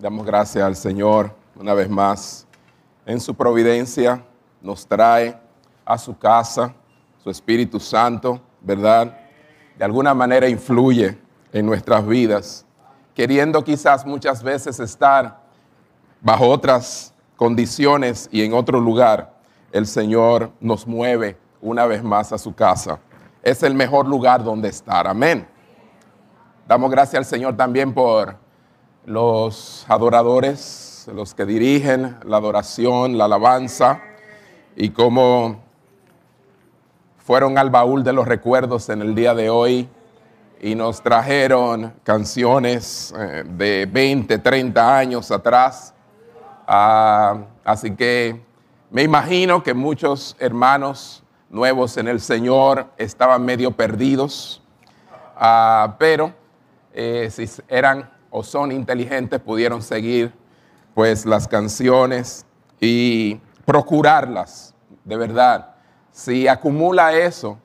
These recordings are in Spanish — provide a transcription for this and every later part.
Damos gracias al Señor una vez más. En su providencia nos trae a su casa su Espíritu Santo, ¿verdad? De alguna manera influye en nuestras vidas, queriendo quizás muchas veces estar bajo otras condiciones y en otro lugar. El Señor nos mueve una vez más a su casa. Es el mejor lugar donde estar. Amén. Damos gracias al Señor también por los adoradores, los que dirigen la adoración, la alabanza, y cómo fueron al baúl de los recuerdos en el día de hoy y nos trajeron canciones eh, de 20, 30 años atrás. Ah, así que me imagino que muchos hermanos nuevos en el Señor estaban medio perdidos, ah, pero eh, si eran o son inteligentes, pudieron seguir pues las canciones y procurarlas, de verdad. Si acumula eso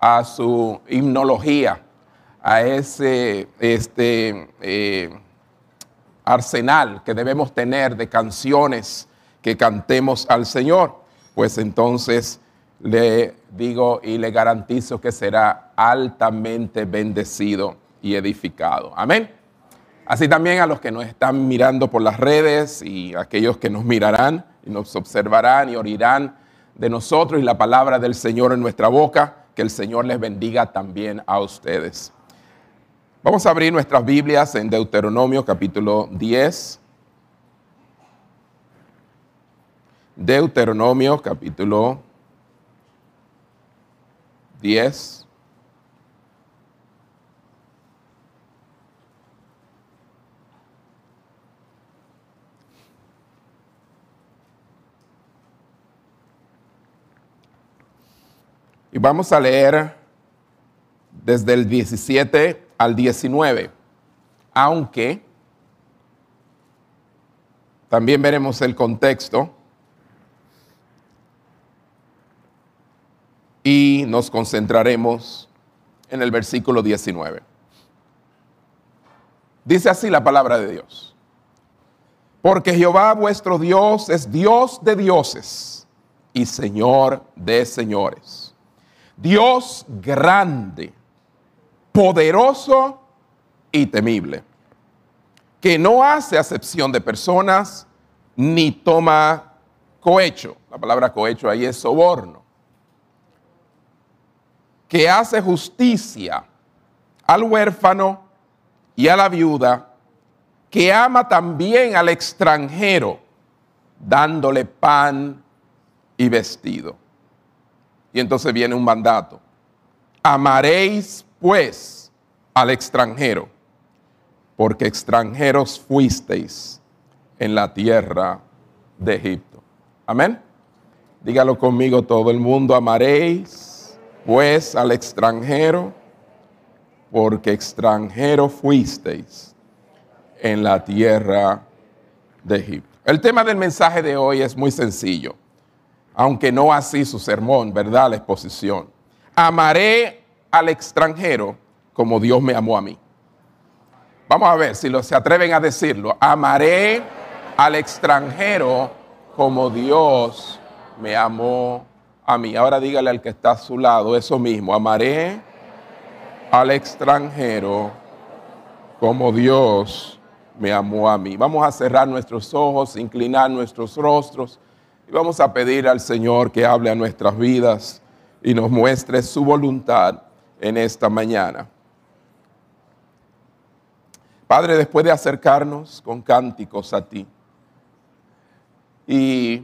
a su himnología, a ese este, eh, arsenal que debemos tener de canciones que cantemos al Señor, pues entonces le digo y le garantizo que será altamente bendecido y edificado. Amén. Así también a los que nos están mirando por las redes y aquellos que nos mirarán y nos observarán y oirán de nosotros y la palabra del Señor en nuestra boca, que el Señor les bendiga también a ustedes. Vamos a abrir nuestras Biblias en Deuteronomio capítulo 10. Deuteronomio capítulo 10. Y vamos a leer desde el 17 al 19, aunque también veremos el contexto y nos concentraremos en el versículo 19. Dice así la palabra de Dios. Porque Jehová vuestro Dios es Dios de dioses y Señor de señores Dios grande, poderoso y temible, que no hace acepción de personas ni toma cohecho. La palabra cohecho ahí es soborno. Que hace justicia al huérfano y a la viuda, que ama también al extranjero, dándole pan y vestido. Y entonces viene un mandato. Amaréis pues al extranjero, porque extranjeros fuisteis en la tierra de Egipto. Amén. Dígalo conmigo todo el mundo, amaréis pues al extranjero, porque extranjero fuisteis en la tierra de Egipto. El tema del mensaje de hoy es muy sencillo aunque no así su sermón, ¿verdad? La exposición. Amaré al extranjero como Dios me amó a mí. Vamos a ver si lo, se atreven a decirlo. Amaré al extranjero como Dios me amó a mí. Ahora dígale al que está a su lado eso mismo. Amaré al extranjero como Dios me amó a mí. Vamos a cerrar nuestros ojos, inclinar nuestros rostros vamos a pedir al Señor que hable a nuestras vidas y nos muestre su voluntad en esta mañana. Padre, después de acercarnos con cánticos a ti y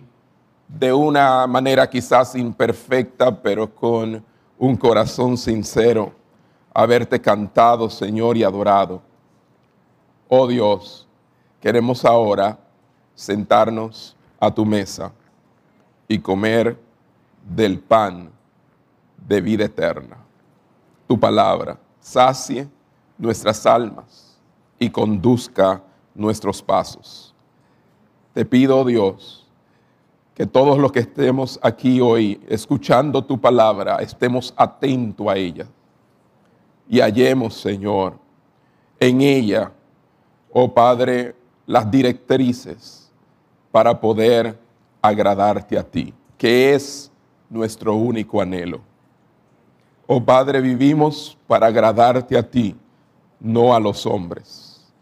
de una manera quizás imperfecta, pero con un corazón sincero, haberte cantado, Señor, y adorado. Oh Dios, queremos ahora sentarnos a tu mesa y comer del pan de vida eterna. Tu palabra sacie nuestras almas y conduzca nuestros pasos. Te pido, Dios, que todos los que estemos aquí hoy escuchando tu palabra, estemos atentos a ella y hallemos, Señor, en ella, oh Padre, las directrices para poder agradarte a ti, que es nuestro único anhelo. Oh Padre, vivimos para agradarte a ti, no a los hombres,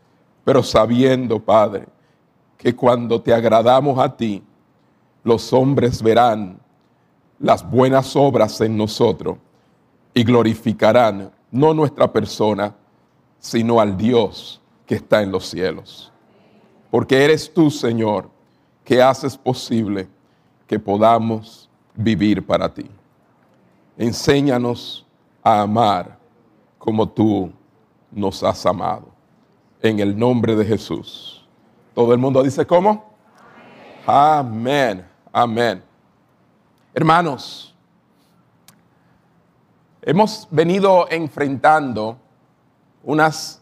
pero sabiendo, Padre, que cuando te agradamos a ti, los hombres verán las buenas obras en nosotros y glorificarán no nuestra persona, sino al Dios que está en los cielos. Porque eres tú, Señor, que haces posible que podamos vivir para ti. Enséñanos a amar como tú nos has amado. En el nombre de Jesús. Todo el mundo dice cómo? Amén. Amén. Hermanos, hemos venido enfrentando unas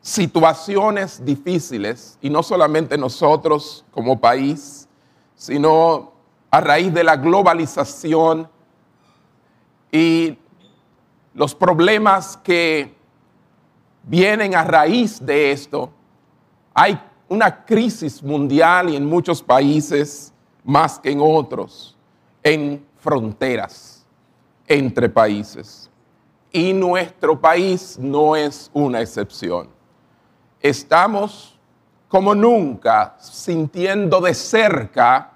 situaciones difíciles, y no solamente nosotros como país, sino a raíz de la globalización y los problemas que vienen a raíz de esto. Hay una crisis mundial y en muchos países más que en otros, en fronteras entre países. Y nuestro país no es una excepción estamos como nunca sintiendo de cerca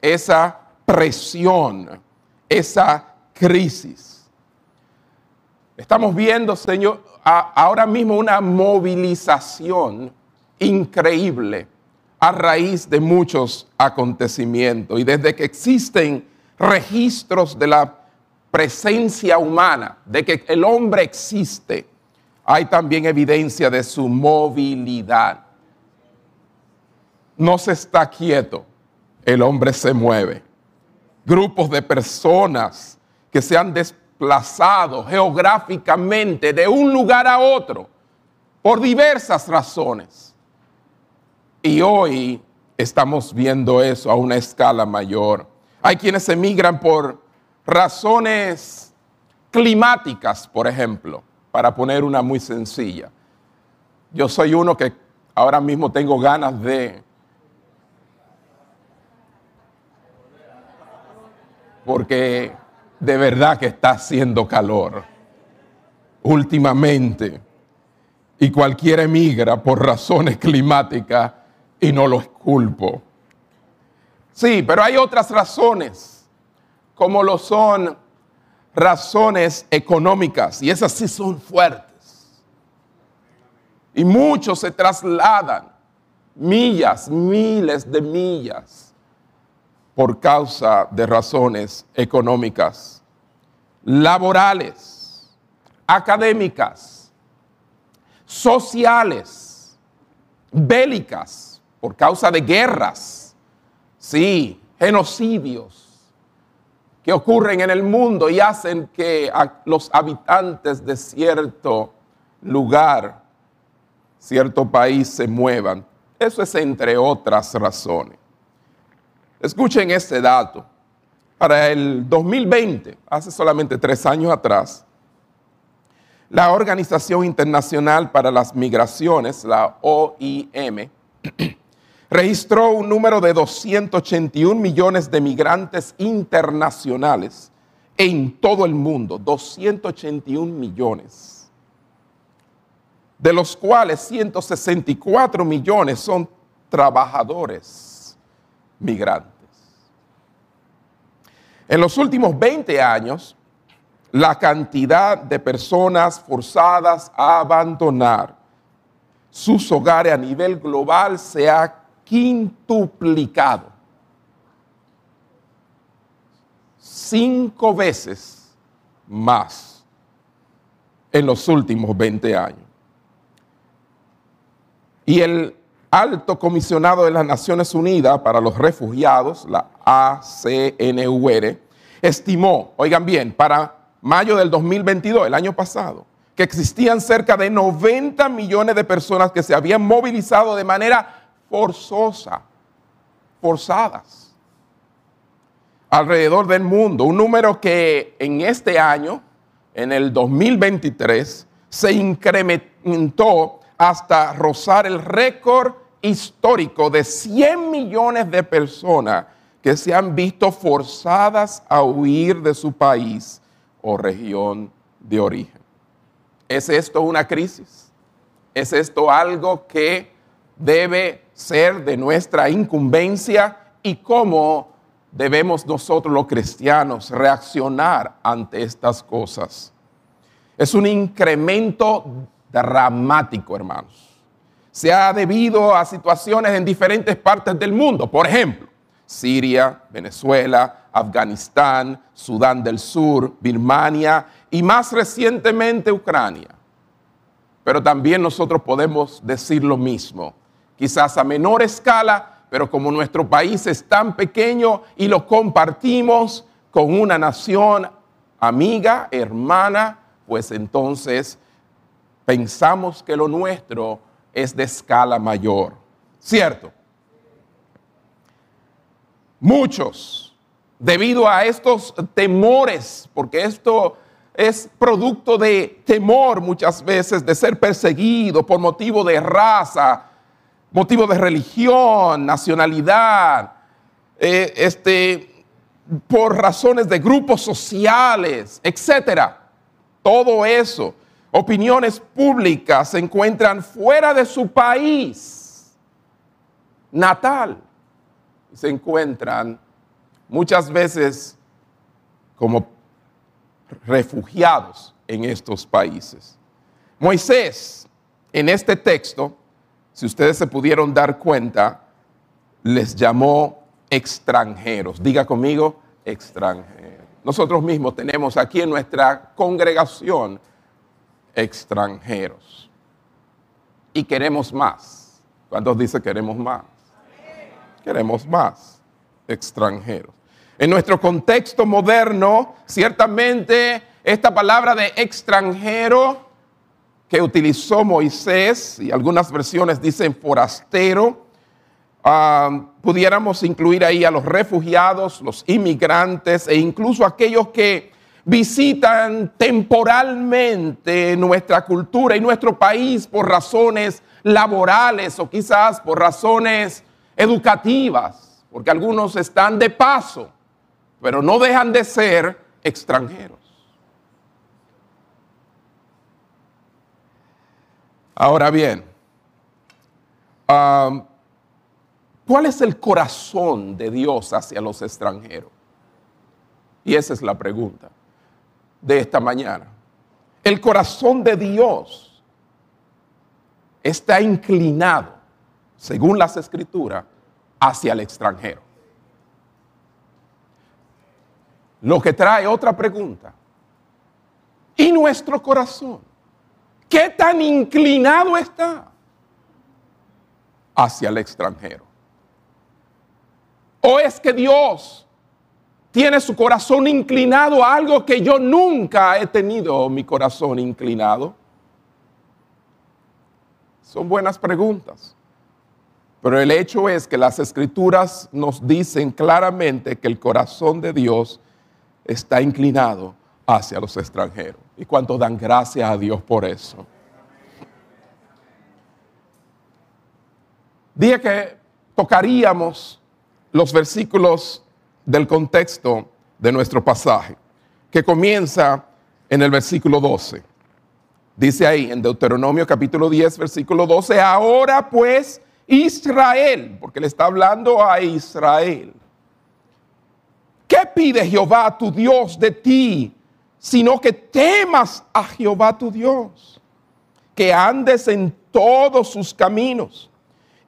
esa presión, esa crisis. Estamos viendo, Señor, ahora mismo una movilización increíble a raíz de muchos acontecimientos y desde que existen registros de la presencia humana, de que el hombre existe, hay también evidencia de su movilidad. No se está quieto, el hombre se mueve. Grupos de personas que se han desplazado geográficamente de un lugar a otro por diversas razones. Y hoy estamos viendo eso a una escala mayor. Hay quienes emigran por razones climáticas, por ejemplo para poner una muy sencilla. Yo soy uno que ahora mismo tengo ganas de... Porque de verdad que está haciendo calor últimamente. Y cualquiera emigra por razones climáticas y no los culpo. Sí, pero hay otras razones, como lo son razones económicas y esas sí son fuertes. Y muchos se trasladan millas, miles de millas por causa de razones económicas, laborales, académicas, sociales, bélicas, por causa de guerras, sí, genocidios que ocurren en el mundo y hacen que los habitantes de cierto lugar, cierto país se muevan. Eso es entre otras razones. Escuchen este dato. Para el 2020, hace solamente tres años atrás, la Organización Internacional para las Migraciones, la OIM, registró un número de 281 millones de migrantes internacionales en todo el mundo, 281 millones, de los cuales 164 millones son trabajadores migrantes. En los últimos 20 años, la cantidad de personas forzadas a abandonar sus hogares a nivel global se ha quintuplicado. Cinco veces más en los últimos 20 años. Y el alto comisionado de las Naciones Unidas para los Refugiados, la ACNUR, estimó, oigan bien, para mayo del 2022, el año pasado, que existían cerca de 90 millones de personas que se habían movilizado de manera forzosa, forzadas, alrededor del mundo. Un número que en este año, en el 2023, se incrementó hasta rozar el récord histórico de 100 millones de personas que se han visto forzadas a huir de su país o región de origen. ¿Es esto una crisis? ¿Es esto algo que debe ser de nuestra incumbencia? ¿Y cómo debemos nosotros los cristianos reaccionar ante estas cosas? Es un incremento dramático, hermanos. Se ha debido a situaciones en diferentes partes del mundo. Por ejemplo, Siria, Venezuela, Afganistán, Sudán del Sur, Birmania y más recientemente Ucrania. Pero también nosotros podemos decir lo mismo, quizás a menor escala, pero como nuestro país es tan pequeño y lo compartimos con una nación amiga, hermana, pues entonces pensamos que lo nuestro es de escala mayor. ¿Cierto? Muchos, debido a estos temores, porque esto es producto de temor muchas veces, de ser perseguido por motivo de raza, motivo de religión, nacionalidad, eh, este, por razones de grupos sociales, etcétera. Todo eso, opiniones públicas se encuentran fuera de su país natal se encuentran muchas veces como refugiados en estos países. Moisés, en este texto, si ustedes se pudieron dar cuenta, les llamó extranjeros. Diga conmigo, extranjeros. Nosotros mismos tenemos aquí en nuestra congregación extranjeros. Y queremos más. ¿Cuántos dicen queremos más? queremos más extranjeros. En nuestro contexto moderno, ciertamente esta palabra de extranjero que utilizó Moisés, y algunas versiones dicen forastero, ah, pudiéramos incluir ahí a los refugiados, los inmigrantes e incluso aquellos que visitan temporalmente nuestra cultura y nuestro país por razones laborales o quizás por razones educativas, porque algunos están de paso, pero no dejan de ser extranjeros. Ahora bien, ¿cuál es el corazón de Dios hacia los extranjeros? Y esa es la pregunta de esta mañana. El corazón de Dios está inclinado según las escrituras, hacia el extranjero. Lo que trae otra pregunta. ¿Y nuestro corazón? ¿Qué tan inclinado está hacia el extranjero? ¿O es que Dios tiene su corazón inclinado a algo que yo nunca he tenido mi corazón inclinado? Son buenas preguntas. Pero el hecho es que las escrituras nos dicen claramente que el corazón de Dios está inclinado hacia los extranjeros. Y cuánto dan gracias a Dios por eso. Dije que tocaríamos los versículos del contexto de nuestro pasaje, que comienza en el versículo 12. Dice ahí en Deuteronomio capítulo 10, versículo 12, ahora pues Israel, porque le está hablando a Israel. ¿Qué pide Jehová tu Dios de ti? Sino que temas a Jehová tu Dios, que andes en todos sus caminos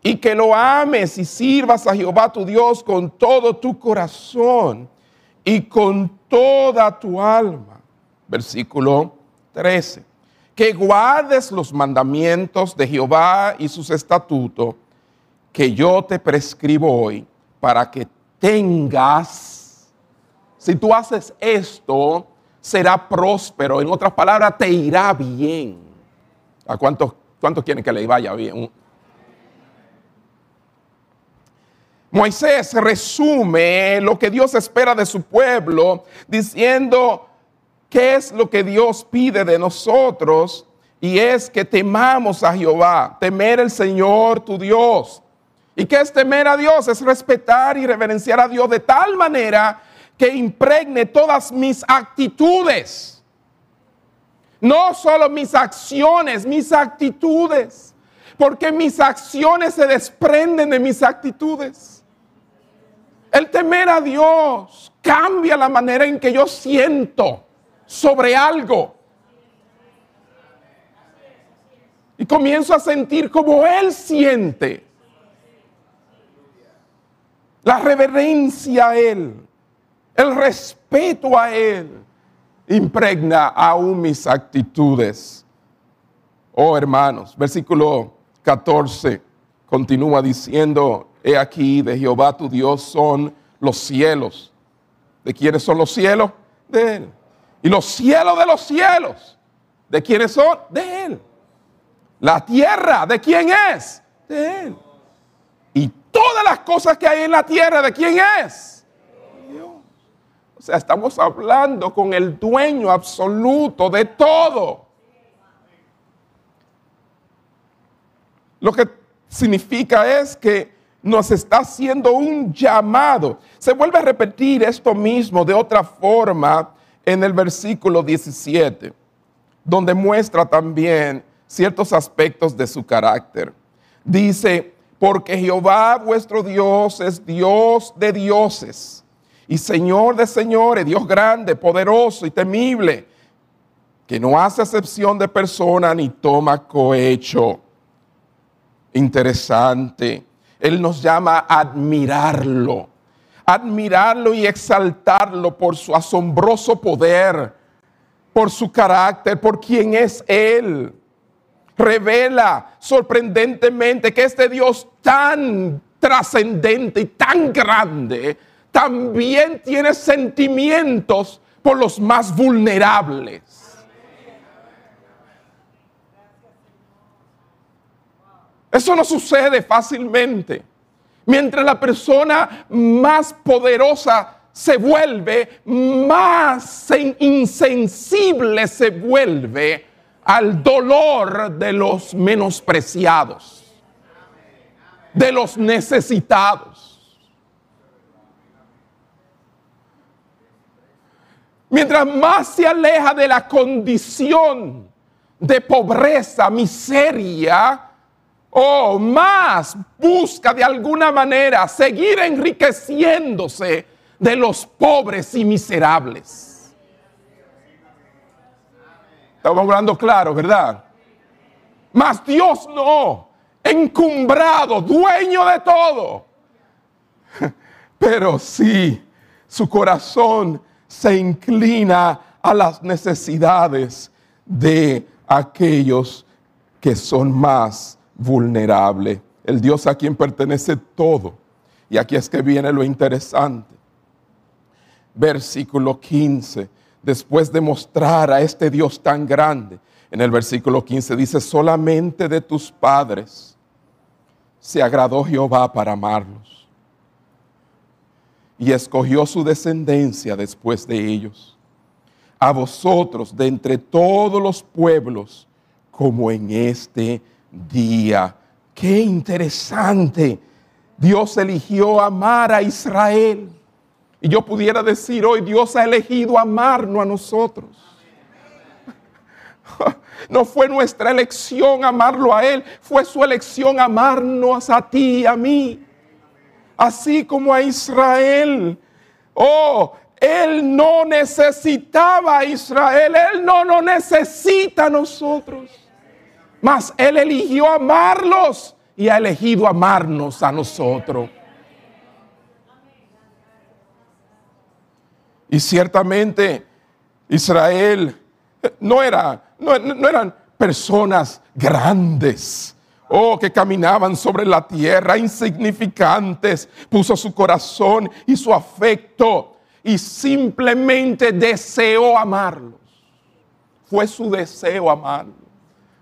y que lo ames y sirvas a Jehová tu Dios con todo tu corazón y con toda tu alma. Versículo 13. Que guardes los mandamientos de Jehová y sus estatutos que yo te prescribo hoy para que tengas, si tú haces esto, será próspero. En otras palabras, te irá bien. ¿A cuántos, cuántos quieren que le vaya bien? Moisés resume lo que Dios espera de su pueblo diciendo qué es lo que Dios pide de nosotros y es que temamos a Jehová, temer el Señor tu Dios ¿Y qué es temer a Dios? Es respetar y reverenciar a Dios de tal manera que impregne todas mis actitudes. No solo mis acciones, mis actitudes. Porque mis acciones se desprenden de mis actitudes. El temer a Dios cambia la manera en que yo siento sobre algo. Y comienzo a sentir como Él siente. La reverencia a Él, el respeto a Él, impregna aún mis actitudes. Oh hermanos, versículo 14 continúa diciendo, he aquí de Jehová tu Dios son los cielos. ¿De quiénes son los cielos? De Él. Y los cielos de los cielos, ¿de quiénes son? De Él. La tierra, ¿de quién es? De Él. Y todas las cosas que hay en la tierra, ¿de quién es? O sea, estamos hablando con el dueño absoluto de todo. Lo que significa es que nos está haciendo un llamado. Se vuelve a repetir esto mismo de otra forma en el versículo 17, donde muestra también ciertos aspectos de su carácter. Dice, porque Jehová vuestro Dios es Dios de dioses y Señor de señores, Dios grande, poderoso y temible, que no hace excepción de persona ni toma cohecho. Interesante. Él nos llama a admirarlo, admirarlo y exaltarlo por su asombroso poder, por su carácter, por quien es Él revela sorprendentemente que este Dios tan trascendente y tan grande también tiene sentimientos por los más vulnerables. Eso no sucede fácilmente. Mientras la persona más poderosa se vuelve, más insensible se vuelve al dolor de los menospreciados, de los necesitados. Mientras más se aleja de la condición de pobreza, miseria, o más busca de alguna manera seguir enriqueciéndose de los pobres y miserables. Estamos hablando claro, ¿verdad? Mas Dios no, encumbrado, dueño de todo. Pero sí, su corazón se inclina a las necesidades de aquellos que son más vulnerables. El Dios a quien pertenece todo. Y aquí es que viene lo interesante. Versículo 15 después de mostrar a este Dios tan grande, en el versículo 15 dice, solamente de tus padres se agradó Jehová para amarlos y escogió su descendencia después de ellos. A vosotros de entre todos los pueblos, como en este día. Qué interesante. Dios eligió amar a Israel y yo pudiera decir hoy, Dios ha elegido amarnos a nosotros. No fue nuestra elección amarlo a Él, fue su elección amarnos a ti y a mí. Así como a Israel. Oh, Él no necesitaba a Israel, Él no lo necesita a nosotros. Mas Él eligió amarlos y ha elegido amarnos a nosotros. Y ciertamente Israel no, era, no, eran personas grandes. Oh, que caminaban sobre la tierra, insignificantes. Puso su corazón y su afecto y simplemente deseó amarlos. Fue su deseo amarlos.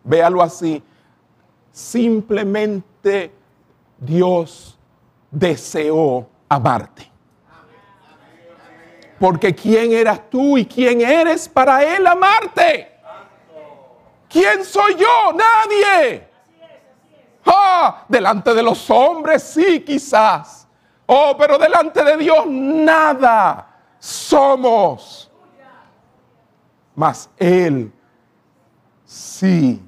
Véalo así. Simplemente Dios deseó amarte. Porque ¿quién eras tú y quién eres para Él amarte? ¿Quién soy yo? Nadie. Ah, delante de los hombres sí, quizás. Oh, pero delante de Dios nada somos. Mas Él sí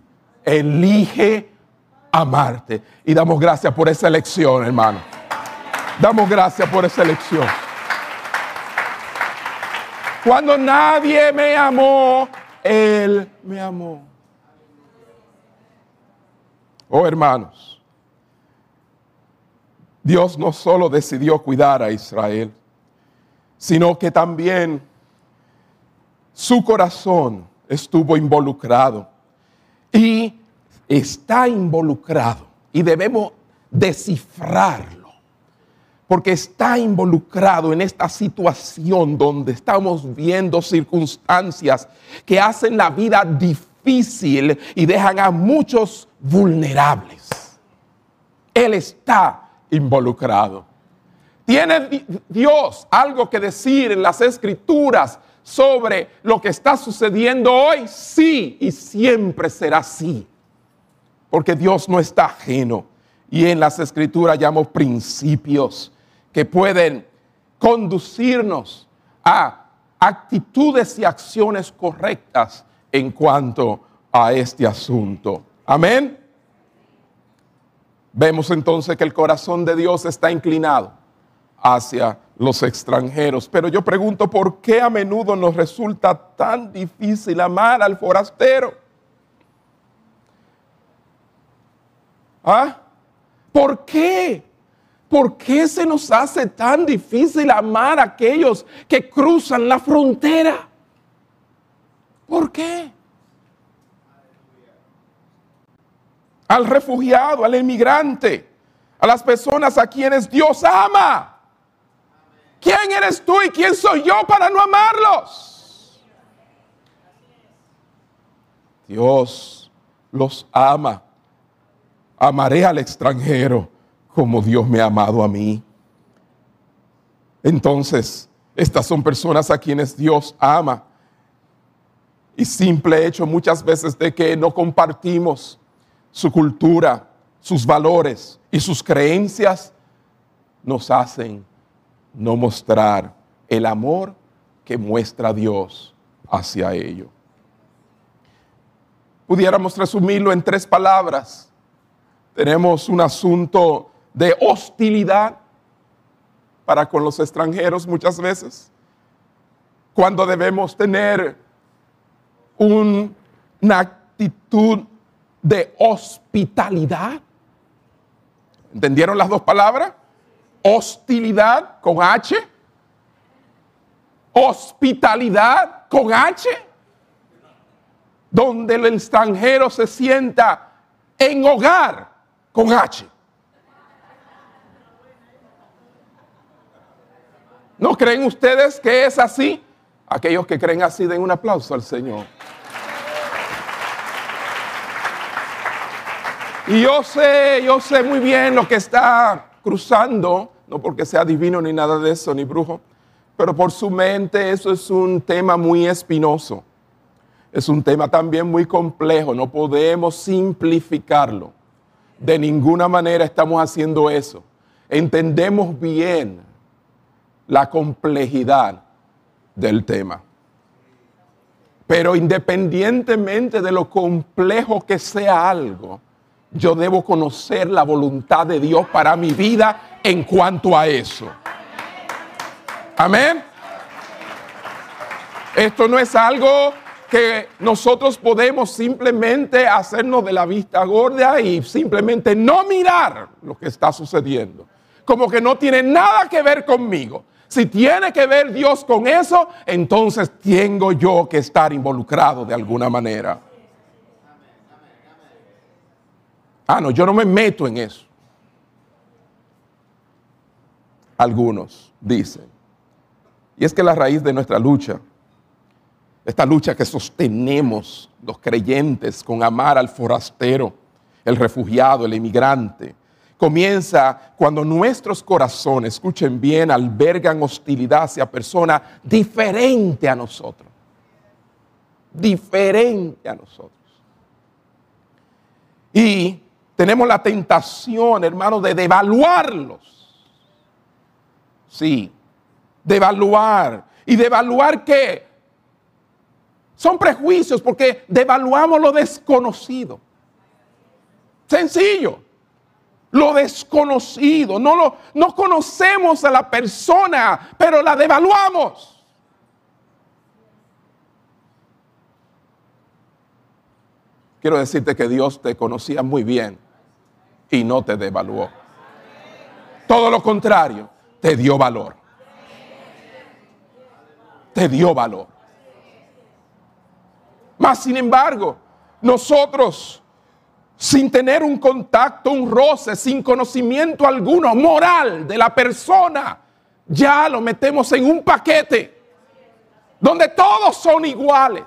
elige amarte. Y damos gracias por esa elección, hermano. Damos gracias por esa elección. Cuando nadie me amó, Él me amó. Oh hermanos, Dios no solo decidió cuidar a Israel, sino que también su corazón estuvo involucrado y está involucrado y debemos descifrarlo, porque está involucrado en esta situación donde estamos viendo circunstancias que hacen la vida difícil y dejan a muchos vulnerables. Él está involucrado. ¿Tiene Dios algo que decir en las escrituras sobre lo que está sucediendo hoy? Sí, y siempre será así. Porque Dios no está ajeno. Y en las escrituras llamamos principios que pueden conducirnos a actitudes y acciones correctas en cuanto a este asunto. Amén. Vemos entonces que el corazón de Dios está inclinado hacia los extranjeros. Pero yo pregunto, ¿por qué a menudo nos resulta tan difícil amar al forastero? ¿Ah? ¿Por qué? ¿Por qué se nos hace tan difícil amar a aquellos que cruzan la frontera? ¿Por qué? al refugiado, al emigrante, a las personas a quienes Dios ama. ¿Quién eres tú y quién soy yo para no amarlos? Dios los ama. Amaré al extranjero como Dios me ha amado a mí. Entonces, estas son personas a quienes Dios ama. Y simple hecho muchas veces de que no compartimos su cultura, sus valores y sus creencias nos hacen no mostrar el amor que muestra Dios hacia ello. Pudiéramos resumirlo en tres palabras. Tenemos un asunto de hostilidad para con los extranjeros muchas veces, cuando debemos tener una actitud de hospitalidad. ¿Entendieron las dos palabras? Hostilidad con H. Hospitalidad con H. Donde el extranjero se sienta en hogar con H. ¿No creen ustedes que es así? Aquellos que creen así den un aplauso al Señor. Y yo sé, yo sé muy bien lo que está cruzando, no porque sea divino ni nada de eso, ni brujo, pero por su mente eso es un tema muy espinoso. Es un tema también muy complejo, no podemos simplificarlo. De ninguna manera estamos haciendo eso. Entendemos bien la complejidad del tema. Pero independientemente de lo complejo que sea algo, yo debo conocer la voluntad de Dios para mi vida en cuanto a eso. Amén. Esto no es algo que nosotros podemos simplemente hacernos de la vista gorda y simplemente no mirar lo que está sucediendo. Como que no tiene nada que ver conmigo. Si tiene que ver Dios con eso, entonces tengo yo que estar involucrado de alguna manera. Ah, no, yo no me meto en eso. Algunos dicen. Y es que la raíz de nuestra lucha, esta lucha que sostenemos los creyentes con amar al forastero, el refugiado, el emigrante, comienza cuando nuestros corazones, escuchen bien, albergan hostilidad hacia personas diferente a nosotros. Diferente a nosotros. Y tenemos la tentación, hermanos, de devaluarlos. Sí, devaluar. ¿Y devaluar qué? Son prejuicios porque devaluamos lo desconocido. Sencillo. Lo desconocido. No, lo, no conocemos a la persona, pero la devaluamos. Quiero decirte que Dios te conocía muy bien y no te devaluó. Todo lo contrario, te dio valor. Te dio valor. Mas, sin embargo, nosotros, sin tener un contacto, un roce, sin conocimiento alguno moral de la persona, ya lo metemos en un paquete donde todos son iguales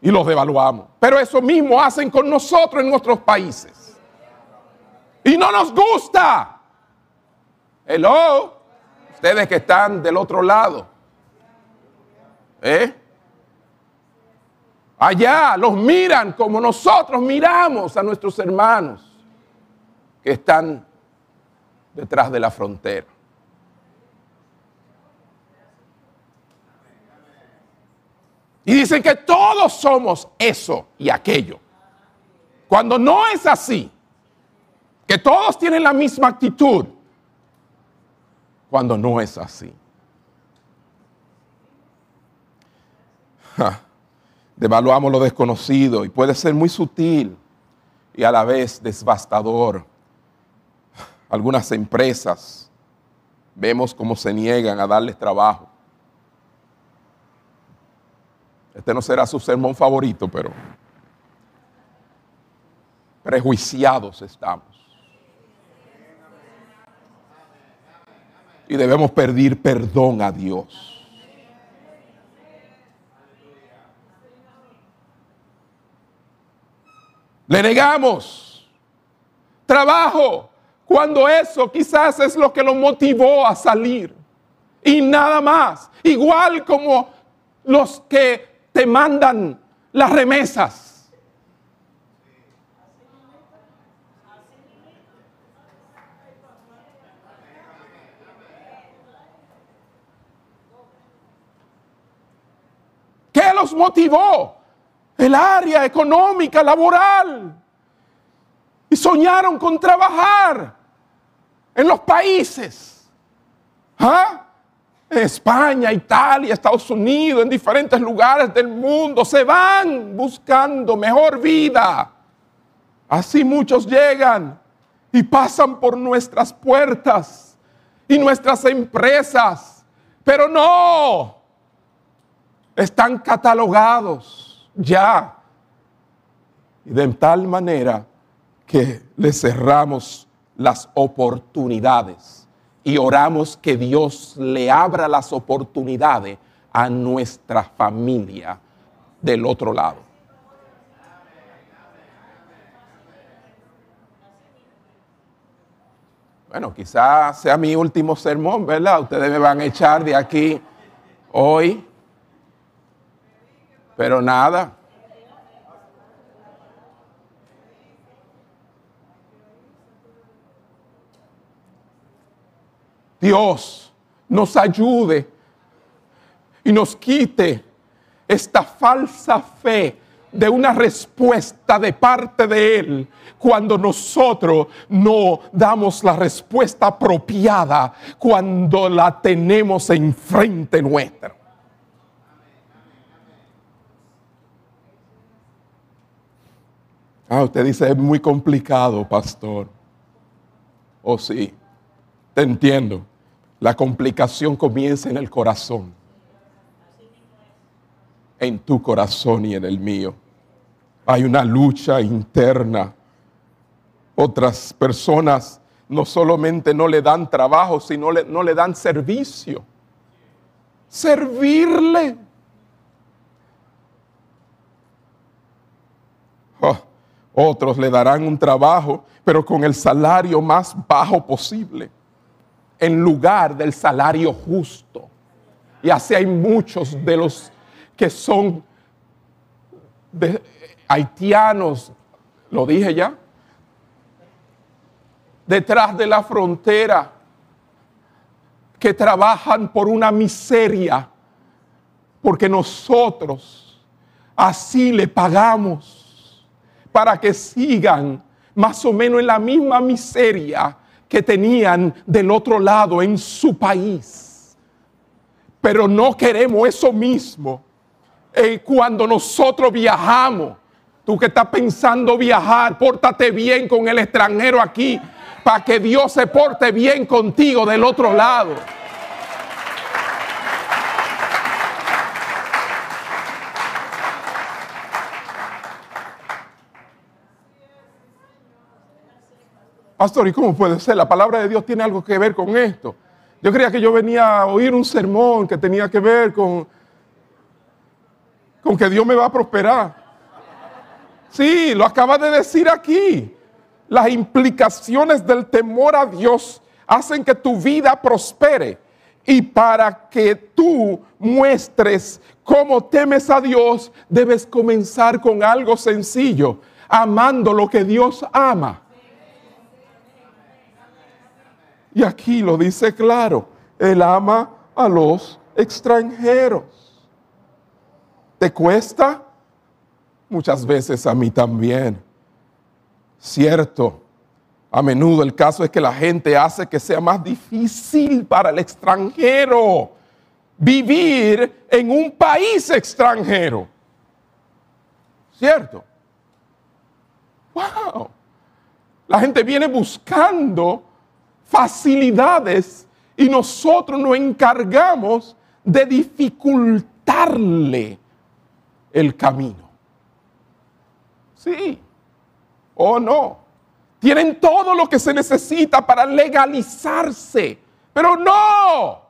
y los devaluamos. Pero eso mismo hacen con nosotros en nuestros países. Y no nos gusta. Hello, ustedes que están del otro lado. ¿Eh? Allá los miran como nosotros miramos a nuestros hermanos que están detrás de la frontera. Y dicen que todos somos eso y aquello. Cuando no es así, que todos tienen la misma actitud, cuando no es así. Devaluamos lo desconocido y puede ser muy sutil y a la vez devastador. Algunas empresas vemos cómo se niegan a darles trabajo. Este no será su sermón favorito, pero prejuiciados estamos. Y debemos pedir perdón a Dios. Le negamos trabajo cuando eso quizás es lo que lo motivó a salir. Y nada más. Igual como los que te mandan las remesas. ¿Qué los motivó? El área económica, laboral. Y soñaron con trabajar en los países. ¿Ah? En España, Italia, Estados Unidos, en diferentes lugares del mundo. Se van buscando mejor vida. Así muchos llegan y pasan por nuestras puertas y nuestras empresas. Pero no, están catalogados ya. Y de tal manera que le cerramos las oportunidades y oramos que Dios le abra las oportunidades a nuestra familia del otro lado. Bueno, quizás sea mi último sermón, ¿verdad? Ustedes me van a echar de aquí hoy. Pero nada. Dios nos ayude y nos quite esta falsa fe de una respuesta de parte de Él cuando nosotros no damos la respuesta apropiada cuando la tenemos enfrente nuestra. Ah, usted dice, es muy complicado, pastor. Oh, sí, te entiendo. La complicación comienza en el corazón. En tu corazón y en el mío. Hay una lucha interna. Otras personas no solamente no le dan trabajo, sino no le dan servicio. Servirle. Oh, otros le darán un trabajo, pero con el salario más bajo posible, en lugar del salario justo. Y así hay muchos de los que son haitianos Lo dije ya. Detrás de la frontera que trabajan por una miseria, porque nosotros así le pagamos para que sigan más o menos en la misma miseria que tenían del otro lado en su país. Pero no queremos eso mismo eh, cuando nosotros viajamos. Tú que estás pensando viajar, pórtate bien con el extranjero aquí para que Dios se porte bien contigo del otro lado. Pastor, ¿y cómo puede ser? La palabra de Dios tiene algo que ver con esto. Yo creía que yo venía a oír un sermón que tenía que ver con, con que Dios me va a prosperar. Sí, lo acaba de decir aquí. Las implicaciones del temor a Dios hacen que tu vida prospere. Y para que tú muestres cómo temes a Dios, debes comenzar con algo sencillo, amando lo que Dios ama. Y aquí lo dice claro, Él ama a los extranjeros. ¿Te cuesta? Muchas veces a mí también. Cierto, a menudo el caso es que la gente hace que sea más difícil para el extranjero vivir en un país extranjero. ¿Cierto? ¡Wow! La gente viene buscando facilidades y nosotros nos encargamos de dificultarle el camino. Sí o no. Tienen todo lo que se necesita para legalizarse, pero no,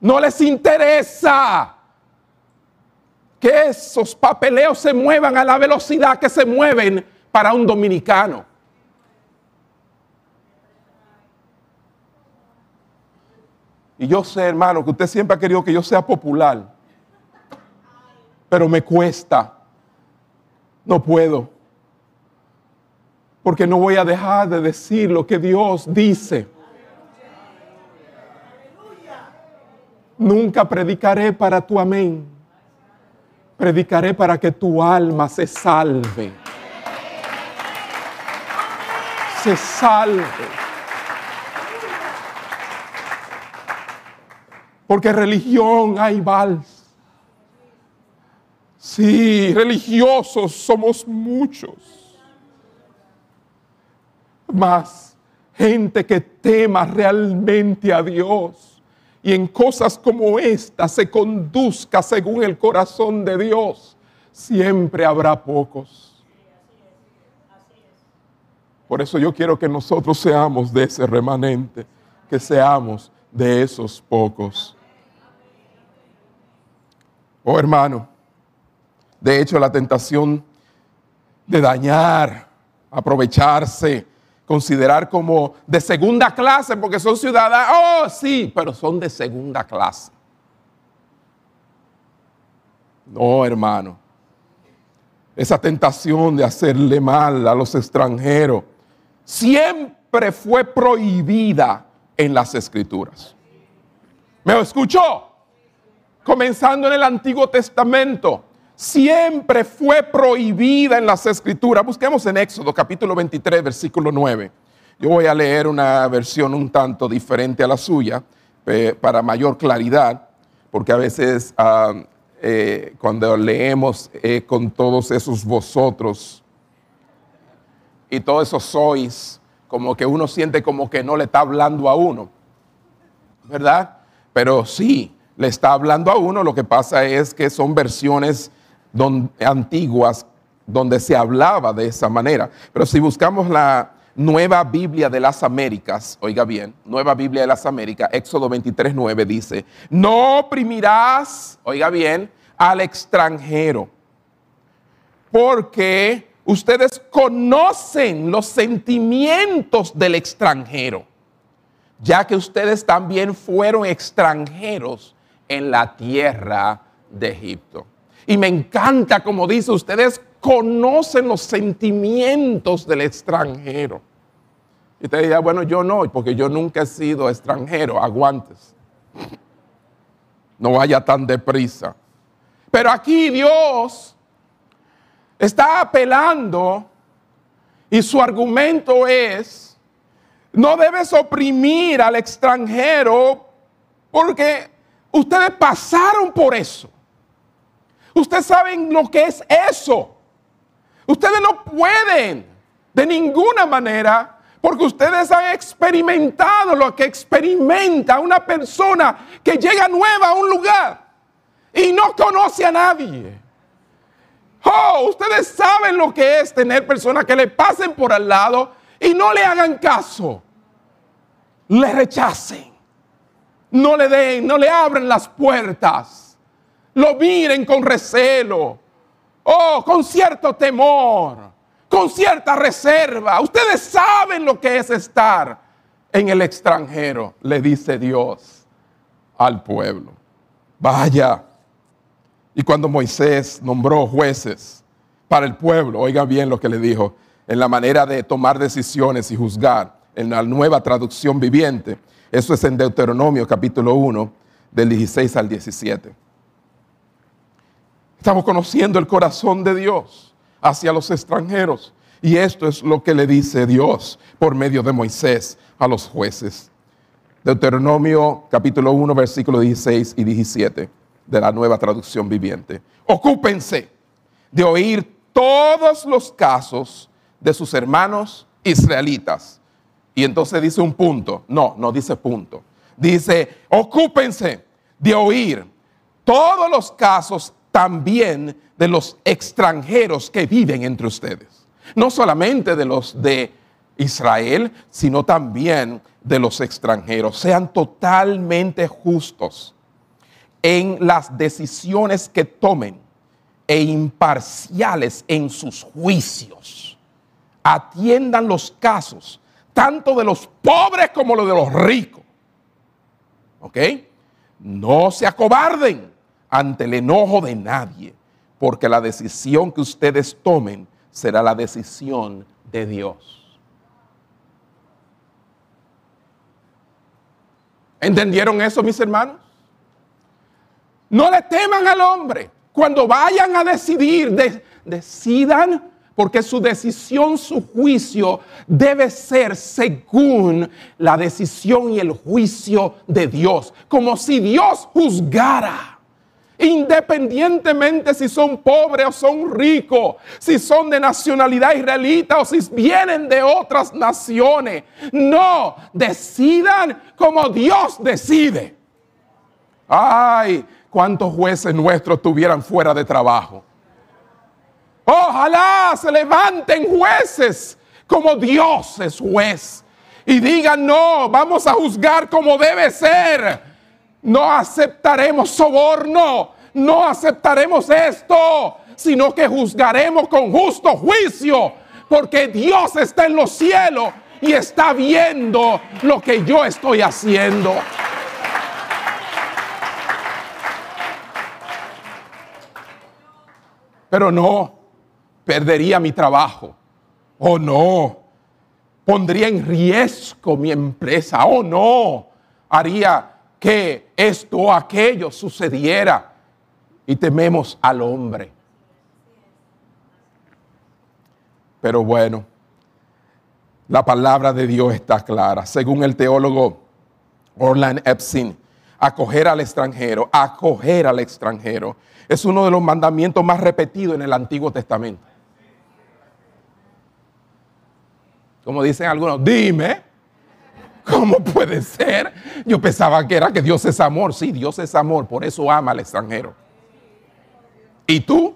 no les interesa que esos papeleos se muevan a la velocidad que se mueven para un dominicano. Y yo sé, hermano, que usted siempre ha querido que yo sea popular. Pero me cuesta. No puedo. Porque no voy a dejar de decir lo que Dios dice. Nunca predicaré para tu amén. Predicaré para que tu alma se salve. Se salve. Porque religión hay vals. Sí, religiosos somos muchos. Más gente que tema realmente a Dios y en cosas como esta se conduzca según el corazón de Dios, siempre habrá pocos. Por eso yo quiero que nosotros seamos de ese remanente, que seamos de esos pocos. Oh hermano, de hecho la tentación de dañar, aprovecharse, considerar como de segunda clase porque son ciudadanos, oh sí, pero son de segunda clase. No, hermano. Esa tentación de hacerle mal a los extranjeros siempre fue prohibida en las escrituras. ¿Me escuchó? Comenzando en el Antiguo Testamento, siempre fue prohibida en las escrituras. Busquemos en Éxodo capítulo 23, versículo 9. Yo voy a leer una versión un tanto diferente a la suya para mayor claridad, porque a veces ah, eh, cuando leemos eh, con todos esos vosotros y todos esos sois, como que uno siente como que no le está hablando a uno, ¿verdad? Pero sí, le está hablando a uno, lo que pasa es que son versiones antiguas donde se hablaba de esa manera. Pero si buscamos la nueva Biblia de las Américas, oiga bien, nueva Biblia de las Américas, Éxodo 23, 9 dice, no oprimirás, oiga bien, al extranjero, porque ustedes conocen los sentimientos del extranjero, ya que ustedes también fueron extranjeros en la tierra de Egipto. Y me encanta como dice, ustedes conocen los sentimientos del extranjero. Y te diría, bueno, yo no, porque yo nunca he sido extranjero, aguantes. No vaya tan deprisa. Pero aquí Dios está apelando y su argumento es, no debes oprimir al extranjero porque ustedes pasaron por eso. Ustedes saben lo que es eso. Ustedes no pueden de ninguna manera porque ustedes han experimentado lo que experimenta una persona que llega nueva a un lugar y no conoce a nadie. Oh, ustedes saben lo que es tener personas que le pasen por al lado y no le hagan caso. Le rechacen. No le den, no le abren las puertas. Lo miren con recelo. Oh, con cierto temor con cierta reserva. Ustedes saben lo que es estar en el extranjero, le dice Dios al pueblo. Vaya. Y cuando Moisés nombró jueces para el pueblo, oiga bien lo que le dijo, en la manera de tomar decisiones y juzgar, en la nueva traducción viviente, eso es en Deuteronomio capítulo 1, del 16 al 17. Estamos conociendo el corazón de Dios hacia los extranjeros. Y esto es lo que le dice Dios por medio de Moisés a los jueces. Deuteronomio capítulo 1, versículo 16 y 17 de la nueva traducción viviente. Ocúpense de oír todos los casos de sus hermanos israelitas. Y entonces dice un punto. No, no dice punto. Dice, ocúpense de oír todos los casos también de los extranjeros que viven entre ustedes. No solamente de los de Israel, sino también de los extranjeros. Sean totalmente justos en las decisiones que tomen e imparciales en sus juicios. Atiendan los casos, tanto de los pobres como los de los ricos. ¿Ok? No se acobarden ante el enojo de nadie, porque la decisión que ustedes tomen será la decisión de Dios. ¿Entendieron eso, mis hermanos? No le teman al hombre. Cuando vayan a decidir, decidan porque su decisión, su juicio debe ser según la decisión y el juicio de Dios, como si Dios juzgara independientemente si son pobres o son ricos, si son de nacionalidad israelita o si vienen de otras naciones. No, decidan como Dios decide. Ay, cuántos jueces nuestros estuvieran fuera de trabajo. Ojalá se levanten jueces como Dios es juez y digan, no, vamos a juzgar como debe ser no aceptaremos soborno, no aceptaremos esto, sino que juzgaremos con justo juicio, porque Dios está en los cielos y está viendo lo que yo estoy haciendo. Pero no, perdería mi trabajo. Oh no, pondría en riesgo mi empresa. Oh no, haría que esto o aquello sucediera y tememos al hombre. Pero bueno, la palabra de Dios está clara. Según el teólogo Orland Epstein, acoger al extranjero, acoger al extranjero, es uno de los mandamientos más repetidos en el Antiguo Testamento. Como dicen algunos, dime, ¿Cómo puede ser? Yo pensaba que era que Dios es amor. Sí, Dios es amor, por eso ama al extranjero. ¿Y tú?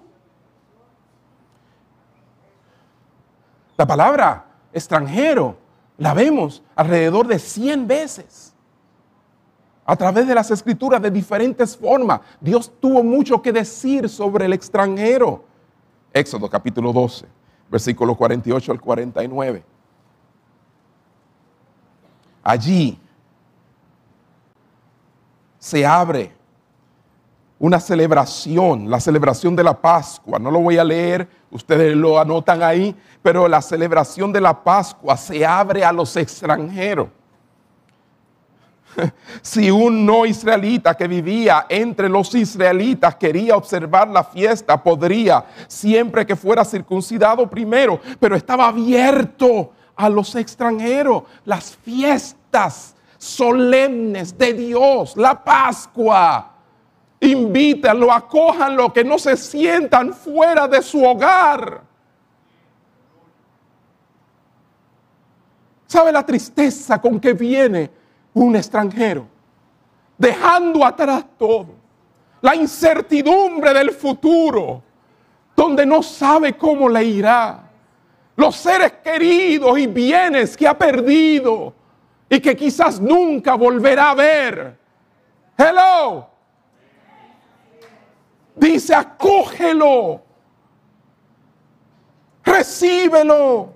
La palabra extranjero la vemos alrededor de 100 veces. A través de las escrituras de diferentes formas. Dios tuvo mucho que decir sobre el extranjero. Éxodo capítulo 12, versículo 48 al 49 allí se abre una celebración, la celebración de la Pascua. No lo voy a leer Ustedes lo anotan ahí, pero la celebración de la Pascua se abre a los extranjeros. Si un no israelita que vivía entre los israelitas quería observar la fiesta, podría, siempre que fuera circuncidado primero, pero estaba abierto a los extranjeros. Las fiestas solemnes de Dios, la Pascua. Invítanlo, acójanlo, que no se sientan fuera de su hogar. ¿Sabe la tristeza con que viene un extranjero? Dejando atrás todo. La incertidumbre del futuro, donde no sabe cómo le irá. Los seres queridos y bienes que ha perdido y que quizás nunca volverá a ver. Hello. Dice, acógelo. Recíbelo.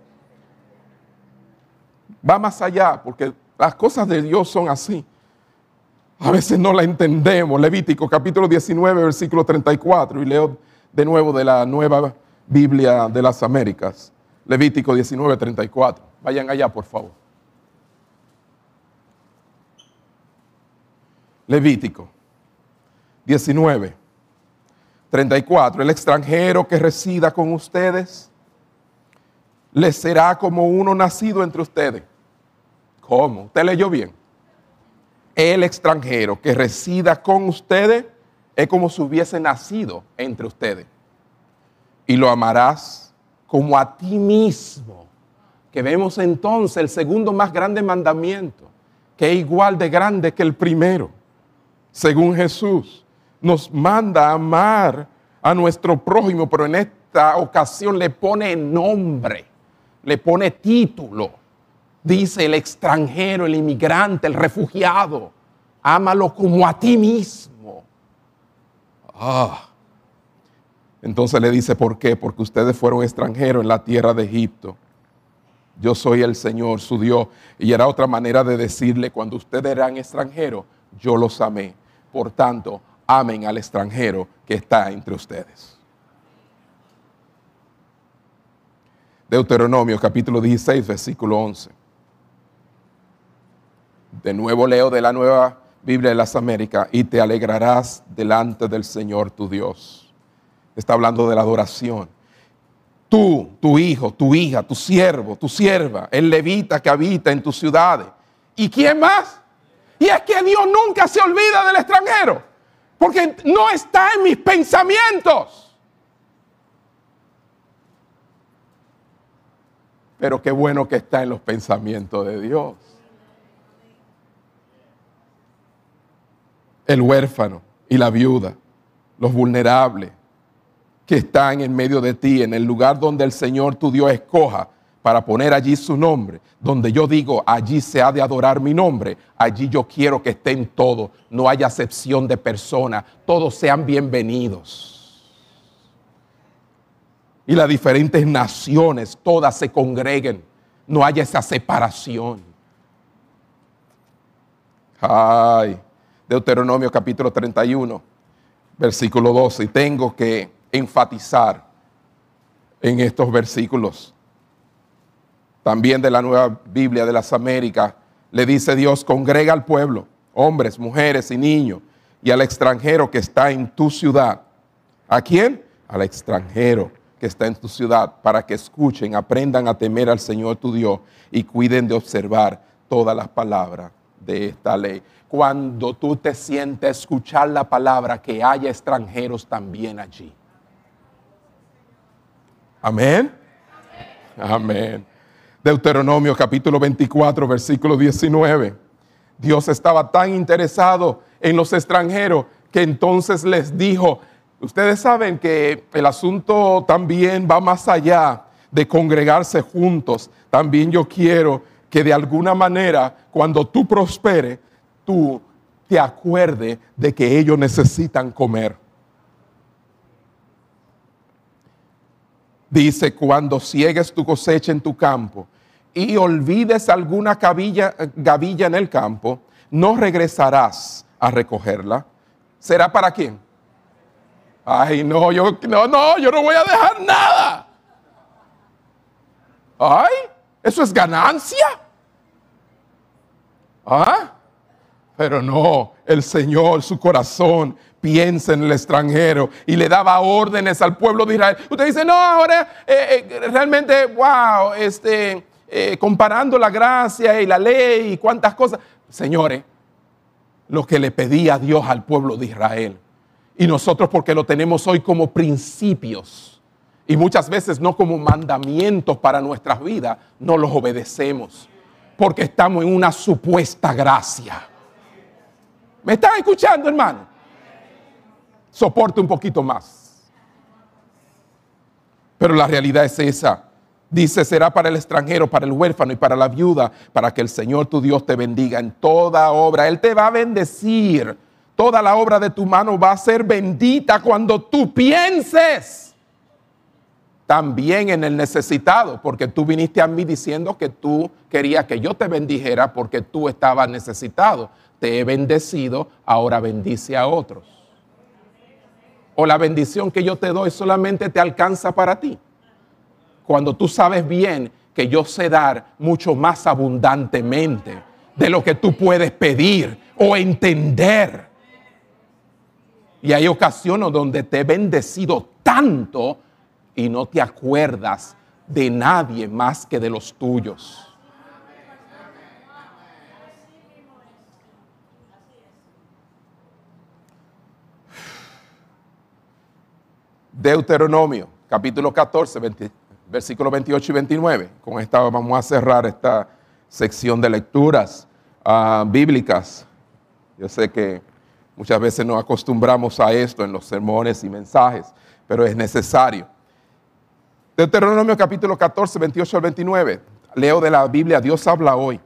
Va más allá, porque las cosas de Dios son así. A veces no la entendemos. Levítico capítulo 19, versículo 34. Y leo de nuevo de la nueva Biblia de las Américas. Levítico 19, 34. Vayan allá, por favor. Levítico 19, 34. El extranjero que resida con ustedes les será como uno nacido entre ustedes. ¿Cómo? ¿Usted leyó bien? El extranjero que resida con ustedes es como si hubiese nacido entre ustedes. Y lo amarás como a ti mismo. Que vemos entonces el segundo más grande mandamiento, que es igual de grande que el primero según Jesús, nos manda a amar a nuestro prójimo, pero en esta ocasión le pone nombre, le pone título. Dice el extranjero, el inmigrante, el refugiado, ámalo como a ti mismo. Ah. Entonces le dice, ¿por qué? Porque ustedes fueron extranjeros en la tierra de Egipto. Yo soy el Señor, su Dios. Y era otra manera de decirle, cuando ustedes eran extranjeros, yo los amé. Por tanto, amen al extranjero que está entre ustedes. Deuteronomio capítulo 16, versículo 11. De nuevo leo de la nueva Biblia de las Américas, y te alegrarás delante del Señor tu Dios. Está hablando de la adoración. Tú, tu hijo, tu hija, tu siervo, tu sierva, el levita que habita en tus ciudades. ¿Y quién más? Y es que Dios nunca se olvida del extranjero, porque no está en mis pensamientos. Pero qué bueno que está en los pensamientos de Dios. El huérfano y la viuda, los vulnerables que están en medio de ti, en el lugar donde el Señor tu Dios escoja para poner allí su nombre, donde yo digo, allí se ha de adorar mi nombre, allí yo quiero que estén todos, no haya excepción de persona, todos sean bienvenidos. Y las diferentes naciones, todas se congreguen, no haya esa separación. Ay, Deuteronomio capítulo 31, versículo 12, y tengo que enfatizar en estos versículos también de la Nueva Biblia de las Américas, le dice Dios, congrega al pueblo, hombres, mujeres y niños, y al extranjero que está en tu ciudad. ¿A quién? Al extranjero que está en tu ciudad, para que escuchen, aprendan a temer al Señor tu Dios y cuiden de observar todas las palabras de esta ley. Cuando tú te sientes escuchar la palabra, que haya extranjeros también allí. Amén. Amén. Deuteronomio capítulo 24, versículo 19. Dios estaba tan interesado en los extranjeros que entonces les dijo, ustedes saben que el asunto también va más allá de congregarse juntos. También yo quiero que de alguna manera, cuando tú prosperes, tú te acuerdes de que ellos necesitan comer. Dice, cuando ciegues tu cosecha en tu campo y olvides alguna gavilla en el campo, no regresarás a recogerla. ¿Será para quién? Ay, no, yo no, no, yo no voy a dejar nada. Ay, eso es ganancia. ¿Ah? Pero no, el Señor, su corazón piensa en el extranjero y le daba órdenes al pueblo de Israel. Usted dice, no, ahora eh, eh, realmente, wow, este, eh, comparando la gracia y la ley y cuántas cosas. Señores, lo que le pedía Dios al pueblo de Israel. Y nosotros porque lo tenemos hoy como principios y muchas veces no como mandamientos para nuestras vidas, no los obedecemos porque estamos en una supuesta gracia. ¿Me están escuchando, hermano? Soporte un poquito más. Pero la realidad es esa. Dice, será para el extranjero, para el huérfano y para la viuda, para que el Señor tu Dios te bendiga en toda obra. Él te va a bendecir. Toda la obra de tu mano va a ser bendita cuando tú pienses. También en el necesitado, porque tú viniste a mí diciendo que tú querías que yo te bendijera porque tú estabas necesitado te he bendecido, ahora bendice a otros. O la bendición que yo te doy solamente te alcanza para ti. Cuando tú sabes bien que yo sé dar mucho más abundantemente de lo que tú puedes pedir o entender. Y hay ocasiones donde te he bendecido tanto y no te acuerdas de nadie más que de los tuyos. Deuteronomio, capítulo 14, versículos 28 y 29. Con esta vamos a cerrar esta sección de lecturas ah, bíblicas. Yo sé que muchas veces nos acostumbramos a esto en los sermones y mensajes, pero es necesario. Deuteronomio capítulo 14, 28 al 29. Leo de la Biblia, Dios habla hoy.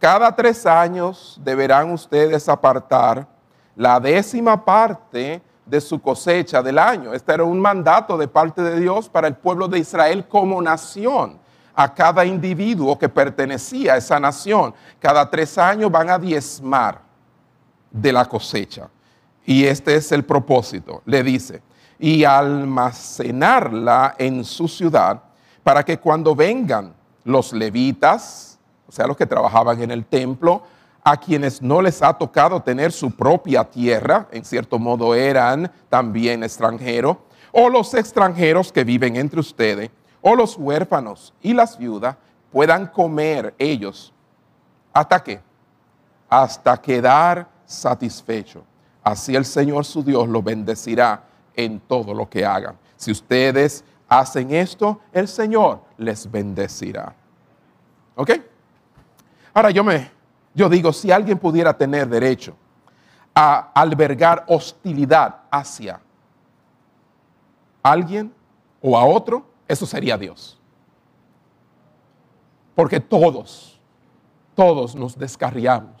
Cada tres años deberán ustedes apartar la décima parte de su cosecha del año. Este era un mandato de parte de Dios para el pueblo de Israel como nación. A cada individuo que pertenecía a esa nación, cada tres años van a diezmar de la cosecha. Y este es el propósito. Le dice, y almacenarla en su ciudad para que cuando vengan los levitas, o sea, los que trabajaban en el templo, a quienes no les ha tocado tener su propia tierra, en cierto modo eran también extranjeros, o los extranjeros que viven entre ustedes, o los huérfanos y las viudas, puedan comer ellos. ¿Hasta qué? Hasta quedar satisfecho. Así el Señor su Dios lo bendecirá en todo lo que hagan. Si ustedes hacen esto, el Señor les bendecirá. ¿Ok? Ahora yo me yo digo, si alguien pudiera tener derecho a albergar hostilidad hacia alguien o a otro, eso sería Dios. Porque todos, todos nos descarriamos.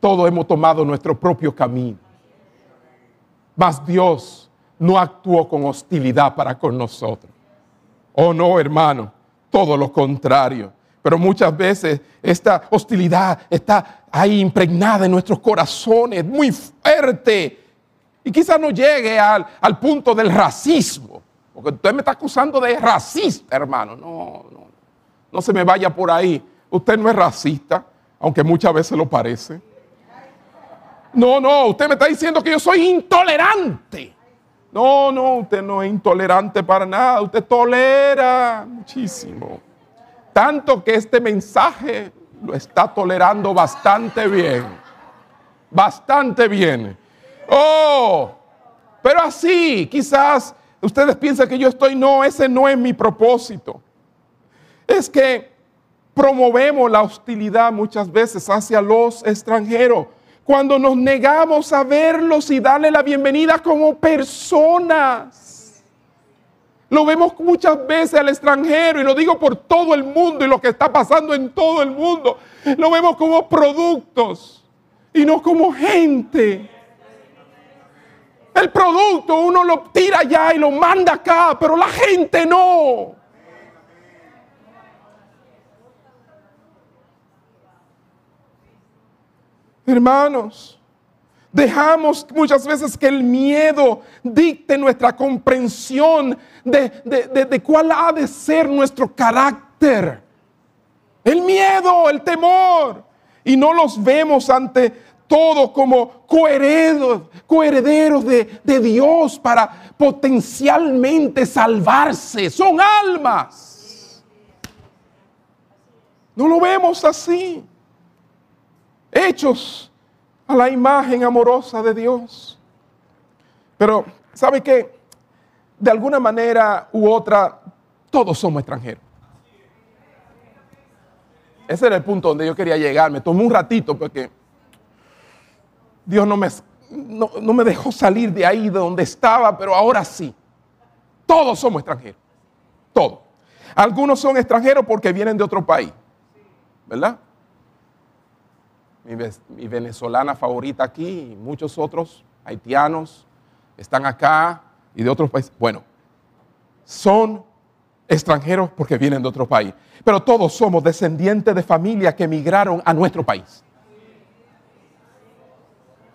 Todos hemos tomado nuestro propio camino. Mas Dios no actuó con hostilidad para con nosotros. Oh no, hermano, todo lo contrario. Pero muchas veces esta hostilidad está ahí impregnada en nuestros corazones, muy fuerte. Y quizás no llegue al, punto del racismo. Porque usted me está acusando de racista, hermano. No, no, no se me vaya por ahí. Usted no es racista, aunque muchas veces lo parece. No, no, usted me está diciendo que yo soy intolerante. No, no, usted no es intolerante para nada. Usted tolera muchísimo. Tanto que este mensaje lo está tolerando bastante bien. Bastante bien. Oh, pero así, quizás ustedes piensan que yo estoy, no, ese no es mi propósito. Es que promovemos la hostilidad muchas veces hacia los extranjeros cuando nos negamos a verlos y darle la bienvenida como personas. Lo vemos muchas veces al extranjero y lo digo por todo el mundo y lo que está pasando en todo el mundo. Lo vemos como productos y no como gente. El producto uno lo tira allá y lo manda acá, pero la gente no. Hermanos, Dejamos muchas veces que el miedo dicte nuestra comprensión de, de, cuál ha de ser nuestro carácter. El miedo, el temor. Y no los vemos ante todo como coherederos, coherederos de, de Dios para potencialmente salvarse. Son almas. No lo vemos así. Hechos a la imagen amorosa de Dios. Pero, ¿sabe qué? De alguna manera u otra, todos somos extranjeros. Ese era el punto donde yo quería llegar. Me tomó un ratito porque Dios no me, no, no me dejó salir de ahí, de donde estaba, pero ahora sí. Todos somos extranjeros. Todos. Algunos son extranjeros porque vienen de otro país. ¿Verdad? Mi, venezolana favorita aquí y muchos otros haitianos están acá y de otros países. Bueno, son extranjeros porque vienen de otro país, pero todos somos descendientes de familias que emigraron a nuestro país.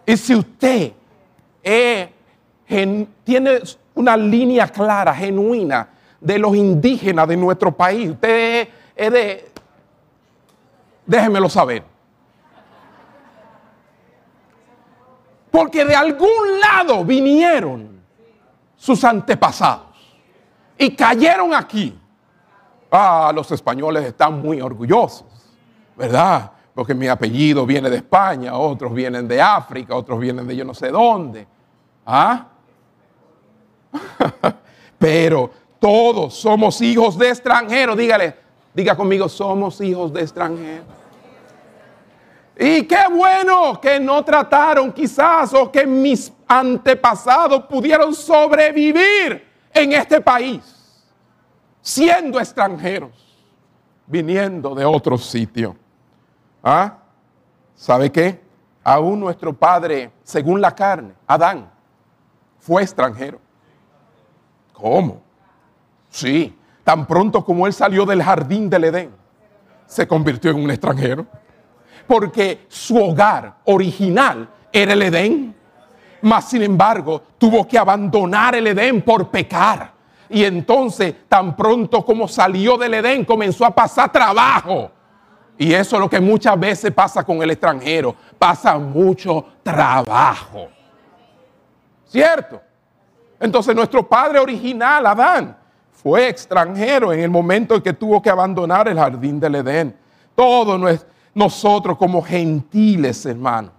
Y si usted tiene una línea clara, genuina, de los indígenas de nuestro país, usted es de, déjemelo saber. Porque de algún lado vinieron sus antepasados y cayeron aquí. Ah, los españoles están muy orgullosos, ¿verdad? Porque mi apellido viene de España, otros vienen de África, otros vienen de yo no sé dónde. ¿Ah? Pero todos somos hijos de extranjeros. Dígale, diga conmigo, somos hijos de extranjeros. Y qué bueno que no trataron quizás o que mis antepasados pudieron sobrevivir en este país, siendo extranjeros, viniendo de otro sitio. ¿Ah? ¿Sabe qué? Aún nuestro padre, según la carne, Adán, fue extranjero. ¿Cómo? Sí, tan pronto como él salió del jardín del Edén, se convirtió en un extranjero porque su hogar original era el Edén. Mas, sin embargo, tuvo que abandonar el Edén por pecar. Y entonces, tan pronto como salió del Edén, comenzó a pasar trabajo. Y eso es lo que muchas veces pasa con el extranjero. Pasa mucho trabajo. ¿Cierto? Entonces nuestro padre original, Adán, fue extranjero en el momento en que tuvo que abandonar el jardín del Edén. Todo nuestro nosotros como gentiles, hermano,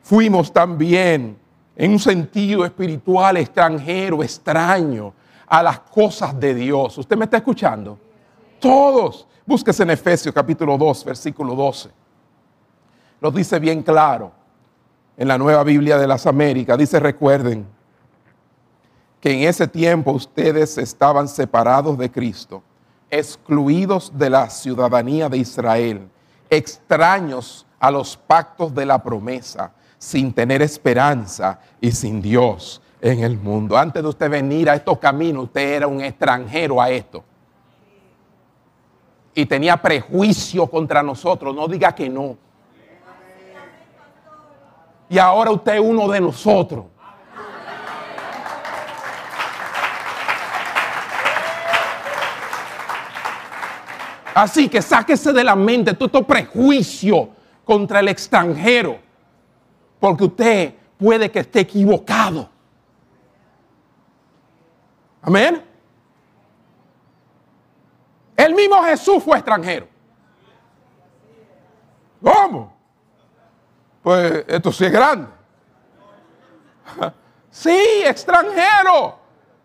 fuimos también en un sentido espiritual extranjero, extraño a las cosas de Dios. ¿Usted me está escuchando? Todos. Búsquese en Efesios capítulo 2, versículo 12. Nos dice bien claro en la nueva Biblia de las Américas. Dice, recuerden que en ese tiempo ustedes estaban separados de Cristo, excluidos de la ciudadanía de Israel extraños a los pactos de la promesa, sin tener esperanza y sin Dios en el mundo. Antes de usted venir a estos caminos, usted era un extranjero a esto. Y tenía prejuicio contra nosotros, no diga que no. Y ahora usted es uno de nosotros. Así que sáquese de la mente todo este prejuicio contra el extranjero, porque usted puede que esté equivocado. Amén. El mismo Jesús fue extranjero. ¿Cómo? Pues esto sí es grande. Sí, extranjero.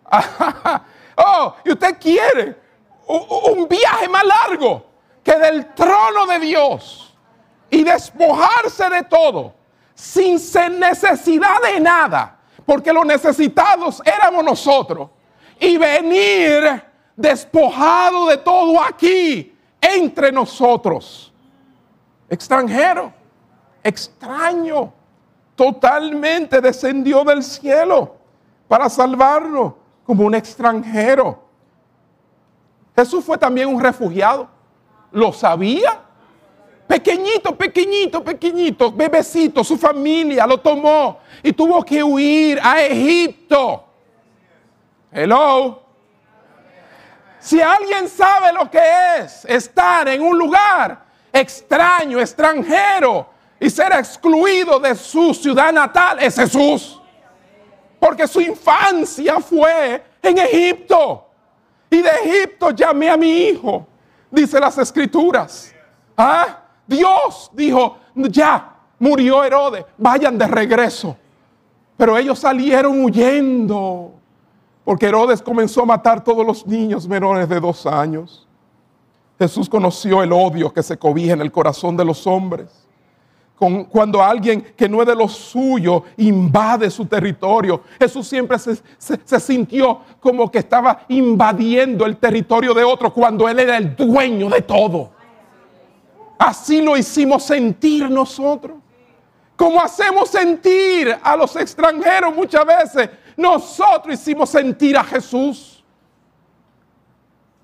oh, y usted quiere un viaje más largo que del trono de Dios y despojarse de todo sin necesidad de nada, porque los necesitados éramos nosotros, y venir despojado de todo aquí entre nosotros. Extranjero, extraño, totalmente descendió del cielo para salvarnos como un extranjero. Jesús fue también un refugiado. Lo sabía, Pequeñito, pequeñito, pequeñito, bebecito, su familia lo tomó y tuvo que huir a Egipto. Hello. Si alguien sabe lo que es estar en un lugar extraño, extranjero y ser excluido de su ciudad natal, es Jesús. Porque su infancia fue en Egipto. Y de Egipto llamé a mi hijo, dice las escrituras. ¿Ah? Dios dijo, ya murió Herodes, vayan de regreso. Pero ellos salieron huyendo, porque Herodes comenzó a matar todos los niños menores de dos años. Jesús conoció el odio que se cobija en el corazón de los hombres. Cuando alguien que no es de lo suyo invade su territorio, Jesús siempre se, se sintió como que estaba invadiendo el territorio de otro cuando Él era el dueño de todo. Así lo hicimos sentir nosotros. Como hacemos sentir a los extranjeros muchas veces, nosotros hicimos sentir a Jesús.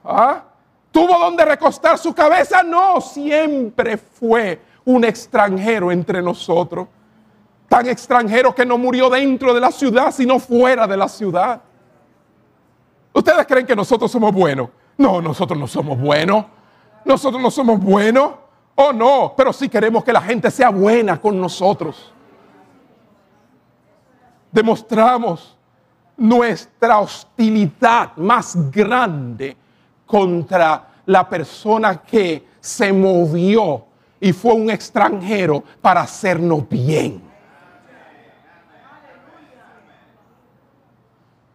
¿Ah? ¿Tuvo donde recostar su cabeza? No, siempre fue un extranjero entre nosotros. Tan extranjero que no murió dentro de la ciudad, sino fuera de la ciudad. ¿Ustedes creen que nosotros somos buenos? No, nosotros no somos buenos. Nosotros no somos buenos. Oh, no, pero sí queremos que la gente sea buena con nosotros. Demostramos nuestra hostilidad más grande contra la persona que se movió y fue un extranjero para hacernos bien.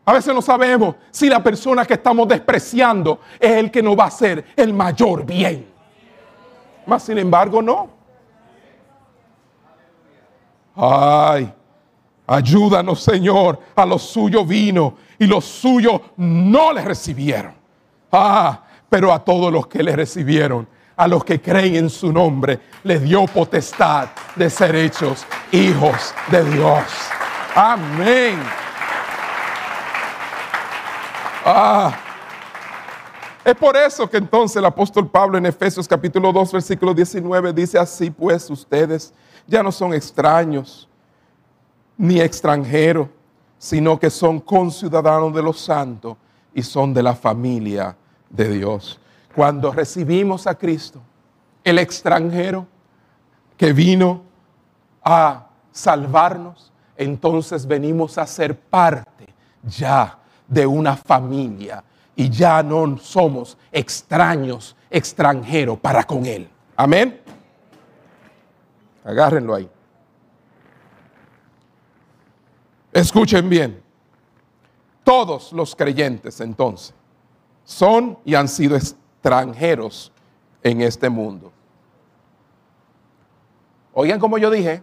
A veces no sabemos si la persona que estamos despreciando es el que nos va a hacer el mayor bien. Mas sin embargo, no. Ay, ayúdanos, Señor. A los suyos vino y los suyos no le recibieron. Ah, pero a todos los que le recibieron, a los que creen en su nombre, les dio potestad de ser hechos hijos de Dios. Amén. Ah, es por eso que entonces el apóstol Pablo en Efesios capítulo 2, versículo 19 dice así, pues ustedes ya no son extraños ni extranjeros, sino que son conciudadanos de los santos y son de la familia de Dios. Cuando recibimos a Cristo, el extranjero que vino a salvarnos, entonces venimos a ser parte ya de una familia y ya no somos extraños, extranjeros para con Él. Amén. Agárrenlo ahí. Escuchen bien. Todos los creyentes entonces son y han sido extranjeros en este mundo. Oigan como yo dije,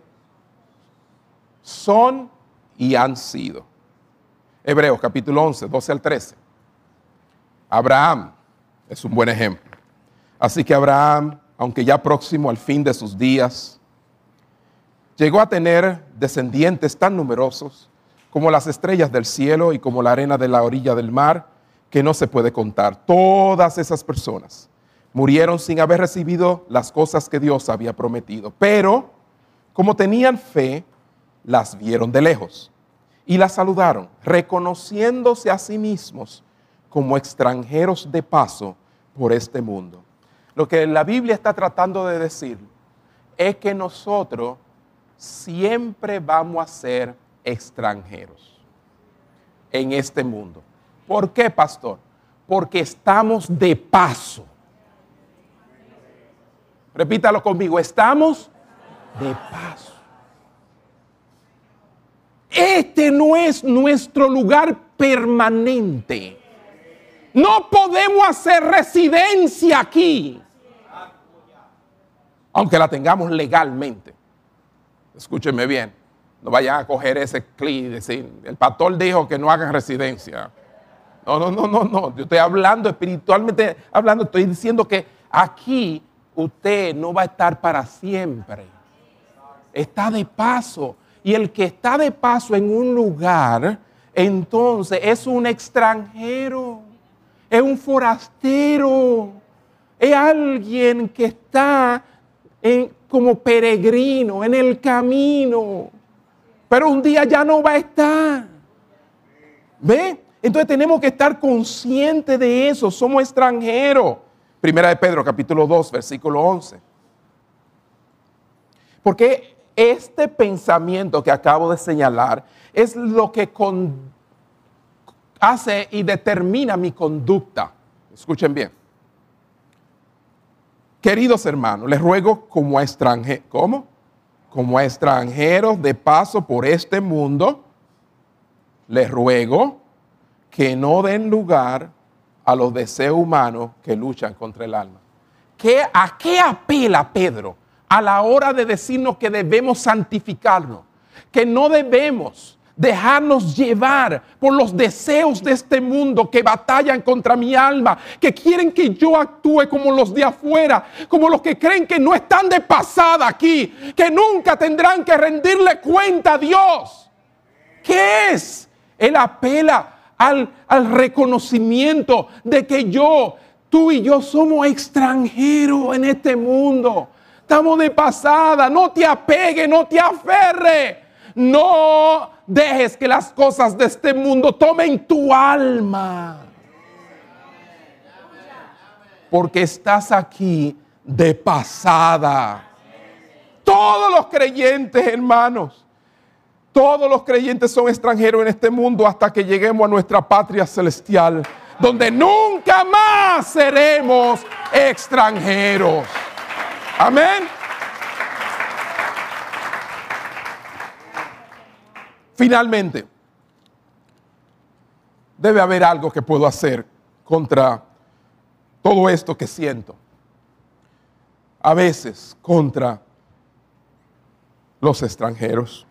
son y han sido. Hebreos capítulo 11, 12 al 13. Abraham es un buen ejemplo. Así que Abraham, aunque ya próximo al fin de sus días, llegó a tener descendientes tan numerosos como las estrellas del cielo y como la arena de la orilla del mar, que no se puede contar. Todas esas personas murieron sin haber recibido las cosas que Dios había prometido. Pero, como tenían fe, las vieron de lejos y las saludaron, reconociéndose a sí mismos como extranjeros de paso por este mundo. Lo que la Biblia está tratando de decir es que nosotros siempre vamos a ser extranjeros en este mundo. ¿Por qué, pastor? Porque estamos de paso. Repítalo conmigo, estamos de paso. Este no es nuestro lugar permanente. No podemos hacer residencia aquí, aunque la tengamos legalmente. Escúchenme bien, no vayan a coger ese clic y decir, el pastor dijo que no hagan residencia. No, no, no, no, no. Yo estoy hablando espiritualmente, hablando, estoy diciendo que aquí usted no va a estar para siempre. Está de paso. Y el que está de paso en un lugar, entonces es un extranjero es un forastero, es alguien que está como peregrino en el camino. Pero un día ya no va a estar. ¿Ve? Entonces tenemos que estar conscientes de eso. Somos extranjeros. Primera de Pedro, capítulo 2, versículo 11. Porque este pensamiento que acabo de señalar es lo que hace y determina mi conducta. Escuchen bien. Queridos hermanos, les ruego como extranjeros, ¿cómo? Como extranjeros de paso por este mundo, les ruego que no den lugar a los deseos humanos que luchan contra el alma. ¿Qué, ¿A qué apela Pedro a la hora de decirnos que debemos santificarnos? Que no debemos dejarnos llevar por los deseos de este mundo que batallan contra mi alma, que quieren que yo actúe como los de afuera, como los que creen que no están de pasada aquí, que nunca tendrán que rendirle cuenta a Dios. ¿Qué es? Él apela al, al reconocimiento de que yo, tú y yo somos extranjeros en este mundo. Estamos de pasada, no te apegue, no te aferre. No dejes que las cosas de este mundo tomen tu alma. Porque estás aquí de pasada. Todos los creyentes, hermanos, todos los creyentes son extranjeros en este mundo hasta que lleguemos a nuestra patria celestial, donde nunca más seremos extranjeros. Amén. Finalmente, debe haber algo que puedo hacer contra todo esto que siento. A veces contra los extranjeros.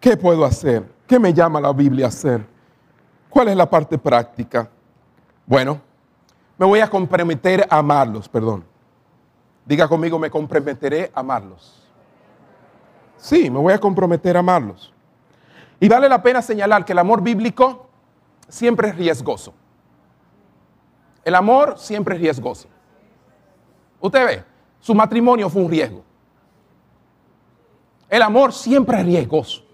¿Qué puedo hacer? ¿Qué me llama la Biblia a hacer? ¿Cuál es la parte práctica? Bueno, me voy a comprometer a amarlos, perdón. Diga conmigo, me comprometeré a amarlos. Sí, me voy a comprometer a amarlos. Y vale la pena señalar que el amor bíblico siempre es riesgoso. El amor siempre es riesgoso. Usted ve, su matrimonio fue un riesgo. El amor siempre es riesgoso.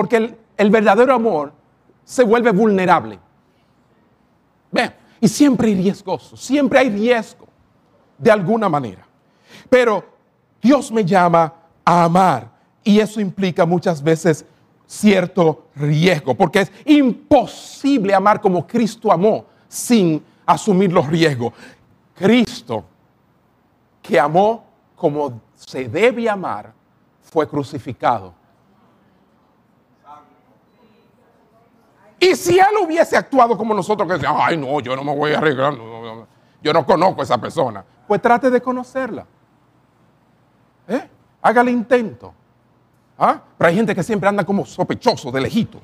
Porque el, verdadero amor se vuelve vulnerable. Ve, y siempre hay riesgoso, siempre hay riesgo, de alguna manera. Pero Dios me llama a amar y eso implica muchas veces cierto riesgo, porque es imposible amar como Cristo amó sin asumir los riesgos. Cristo, que amó como se debe amar, fue crucificado. Y si él hubiese actuado como nosotros, que decíamos, ay no, yo no me voy a arreglar, yo no conozco a esa persona, pues trate de conocerla. ¿Eh? Haga el intento. ¿Ah? Pero hay gente que siempre anda como sospechoso de lejito.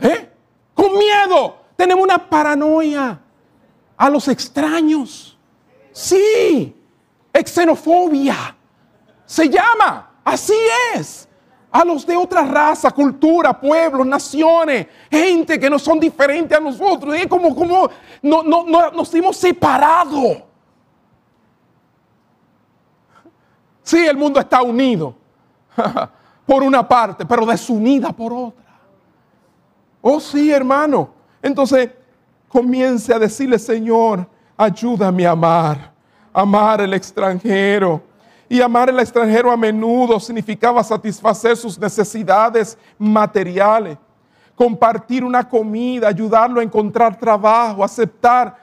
¿Eh? Con miedo. Tenemos una paranoia a los extraños. Sí, xenofobia. Se llama. Así es. A los de otra raza, cultura, pueblos, naciones, gente que no son diferentes a nosotros. Es como, como no, no, no, nos hemos separado. Sí, el mundo está unido por una parte, pero desunida por otra. Oh sí, hermano. Entonces comience a decirle, Señor, ayúdame a amar, amar al extranjero. Y amar al extranjero a menudo significaba satisfacer sus necesidades materiales, compartir una comida, ayudarlo a encontrar trabajo, aceptar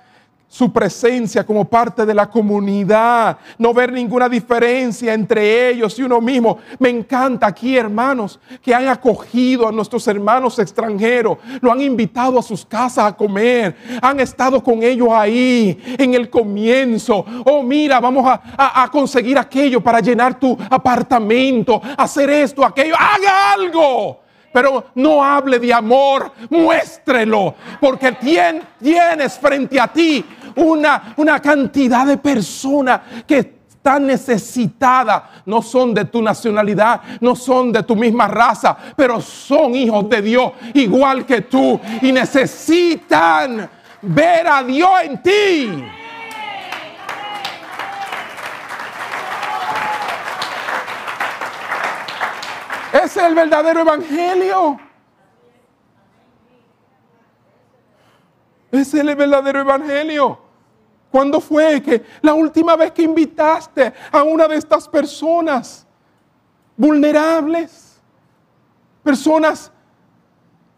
su presencia como parte de la comunidad, no ver ninguna diferencia entre ellos y uno mismo. Me encanta aquí, hermanos, que han acogido a nuestros hermanos extranjeros, lo han invitado a sus casas a comer, han estado con ellos ahí en el comienzo. Oh, mira, vamos a, a conseguir aquello para llenar tu apartamento, hacer esto, aquello, haga algo pero no hable de amor, muéstrelo, porque tienes frente a ti una, una cantidad de personas que están necesitadas, no son de tu nacionalidad, no son de tu misma raza, pero son hijos de Dios igual que tú y necesitan ver a Dios en ti. Es el verdadero evangelio. Es el verdadero evangelio. ¿Cuándo fue que la última vez que invitaste a una de estas personas vulnerables? Personas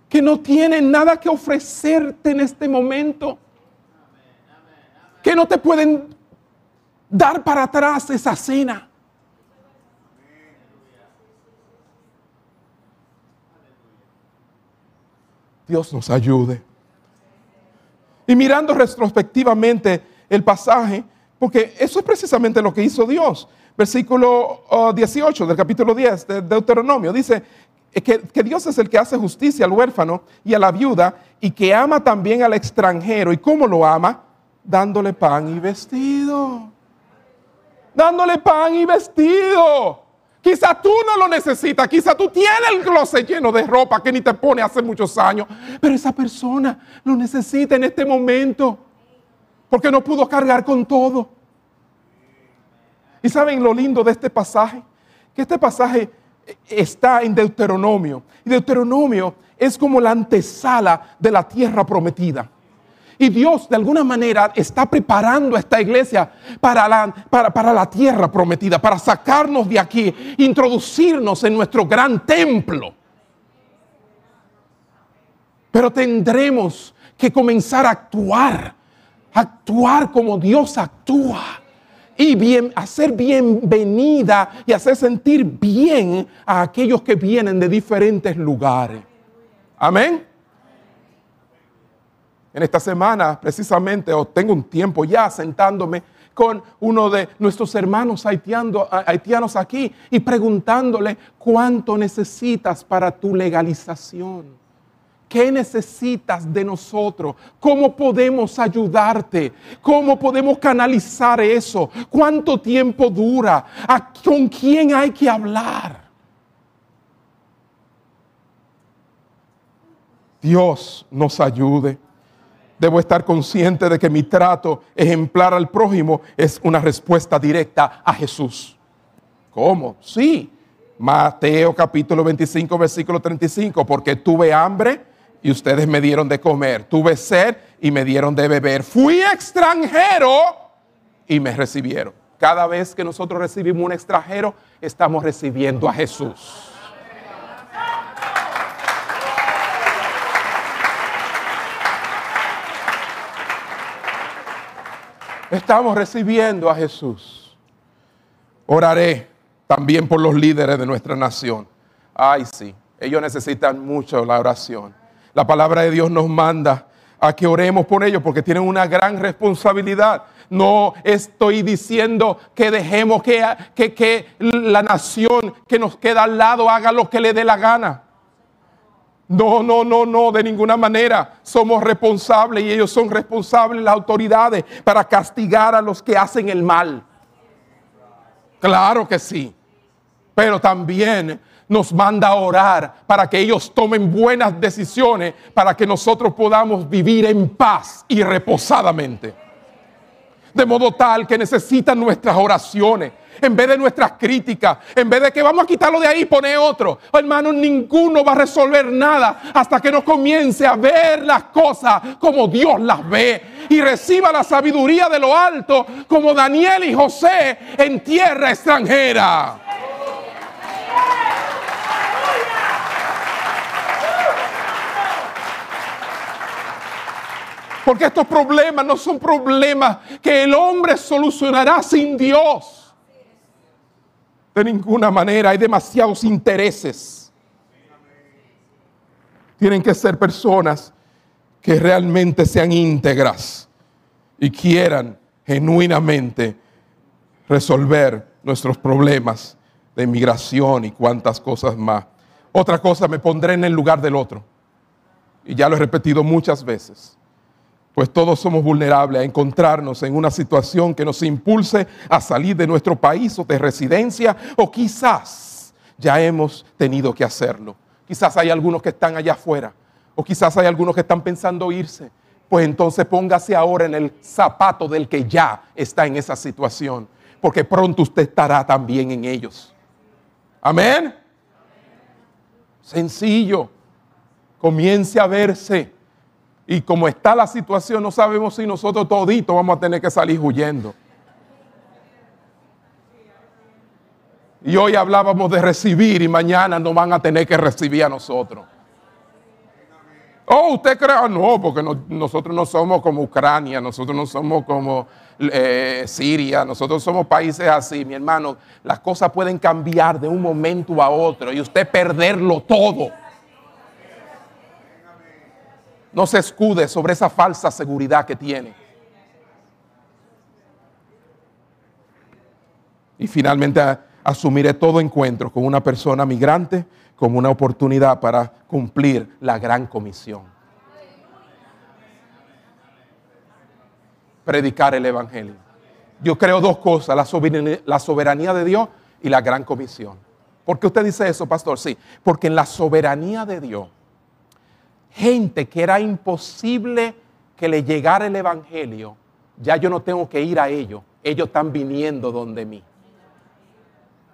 que no tienen nada que ofrecerte en este momento. Que no te pueden dar para atrás esa cena. Dios nos ayude. Y mirando retrospectivamente el pasaje, porque eso es precisamente lo que hizo Dios. Versículo 18 del capítulo 10 de Deuteronomio dice que, que Dios es el que hace justicia al huérfano y a la viuda y que ama también al extranjero. ¿Y cómo lo ama? Dándole pan y vestido. Dándole pan y vestido. Quizá tú no lo necesitas, quizá tú tienes el closet lleno de ropa que ni te pone hace muchos años, pero esa persona lo necesita en este momento porque no pudo cargar con todo. Y saben lo lindo de este pasaje, que este pasaje está en Deuteronomio. Y Deuteronomio es como la antesala de la tierra prometida. Y Dios de alguna manera está preparando a esta iglesia para la, para, la tierra prometida, para sacarnos de aquí, introducirnos en nuestro gran templo. Pero tendremos que comenzar a actuar, actuar como Dios actúa y bien, hacer bienvenida y hacer sentir bien a aquellos que vienen de diferentes lugares. Amén. En esta semana, precisamente, tengo un tiempo ya sentándome con uno de nuestros hermanos haitianos aquí y preguntándole cuánto necesitas para tu legalización. ¿Qué necesitas de nosotros? ¿Cómo podemos ayudarte? ¿Cómo podemos canalizar eso? ¿Cuánto tiempo dura? ¿Con quién hay que hablar? Dios nos ayude debo estar consciente de que mi trato ejemplar al prójimo es una respuesta directa a Jesús. ¿Cómo? Sí. Mateo capítulo 25, versículo 35, porque tuve hambre y ustedes me dieron de comer, tuve sed y me dieron de beber, fui extranjero y me recibieron. Cada vez que nosotros recibimos un extranjero, estamos recibiendo a Jesús. Estamos recibiendo a Jesús. Oraré también por los líderes de nuestra nación. Ay, sí, ellos necesitan mucho la oración. La palabra de Dios nos manda a que oremos por ellos porque tienen una gran responsabilidad. No estoy diciendo que dejemos que, que, que la nación que nos queda al lado haga lo que le dé la gana. No, no, no, no, de ninguna manera. Somos responsables y ellos son responsables, las autoridades, para castigar a los que hacen el mal. Claro que sí. Pero también nos manda a orar para que ellos tomen buenas decisiones, para que nosotros podamos vivir en paz y reposadamente. De modo tal que necesitan nuestras oraciones, en vez de nuestras críticas, en vez de que vamos a quitarlo de ahí y poner otro. hermano, ninguno va a resolver nada hasta que no comience a ver las cosas como Dios las ve y reciba la sabiduría de lo alto como Daniel y José en tierra extranjera. Porque estos problemas no son problemas que el hombre solucionará sin Dios. De ninguna manera, hay demasiados intereses. Tienen que ser personas que realmente sean íntegras y quieran genuinamente resolver nuestros problemas de inmigración y cuantas cosas más. Otra cosa, me pondré en el lugar del otro. Y ya lo he repetido muchas veces pues todos somos vulnerables a encontrarnos en una situación que nos impulse a salir de nuestro país o de residencia, o quizás ya hemos tenido que hacerlo. Quizás hay algunos que están allá afuera, o quizás hay algunos que están pensando irse, pues entonces póngase ahora en el zapato del que ya está en esa situación, porque pronto usted estará también en ellos. Amén. Sencillo. Comience a verse. Y como está la situación, no sabemos si nosotros toditos vamos a tener que salir huyendo. Y hoy hablábamos de recibir y mañana nos van a tener que recibir a nosotros. Oh, usted cree, ah, no, porque nosotros no somos como Ucrania, nosotros no somos como eh, Siria, nosotros somos países así, mi hermano. Las cosas pueden cambiar de un momento a otro y usted perderlo todo. No se escude sobre esa falsa seguridad que tiene. Y finalmente asumiré todo encuentro con una persona migrante como una oportunidad para cumplir la gran comisión. Predicar el Evangelio. Yo creo dos cosas, la soberanía, de Dios y la gran comisión. ¿Por qué usted dice eso, pastor? Sí, porque en la soberanía de Dios, gente que era imposible que le llegara el Evangelio, ya yo no tengo que ir a ellos, ellos están viniendo donde mí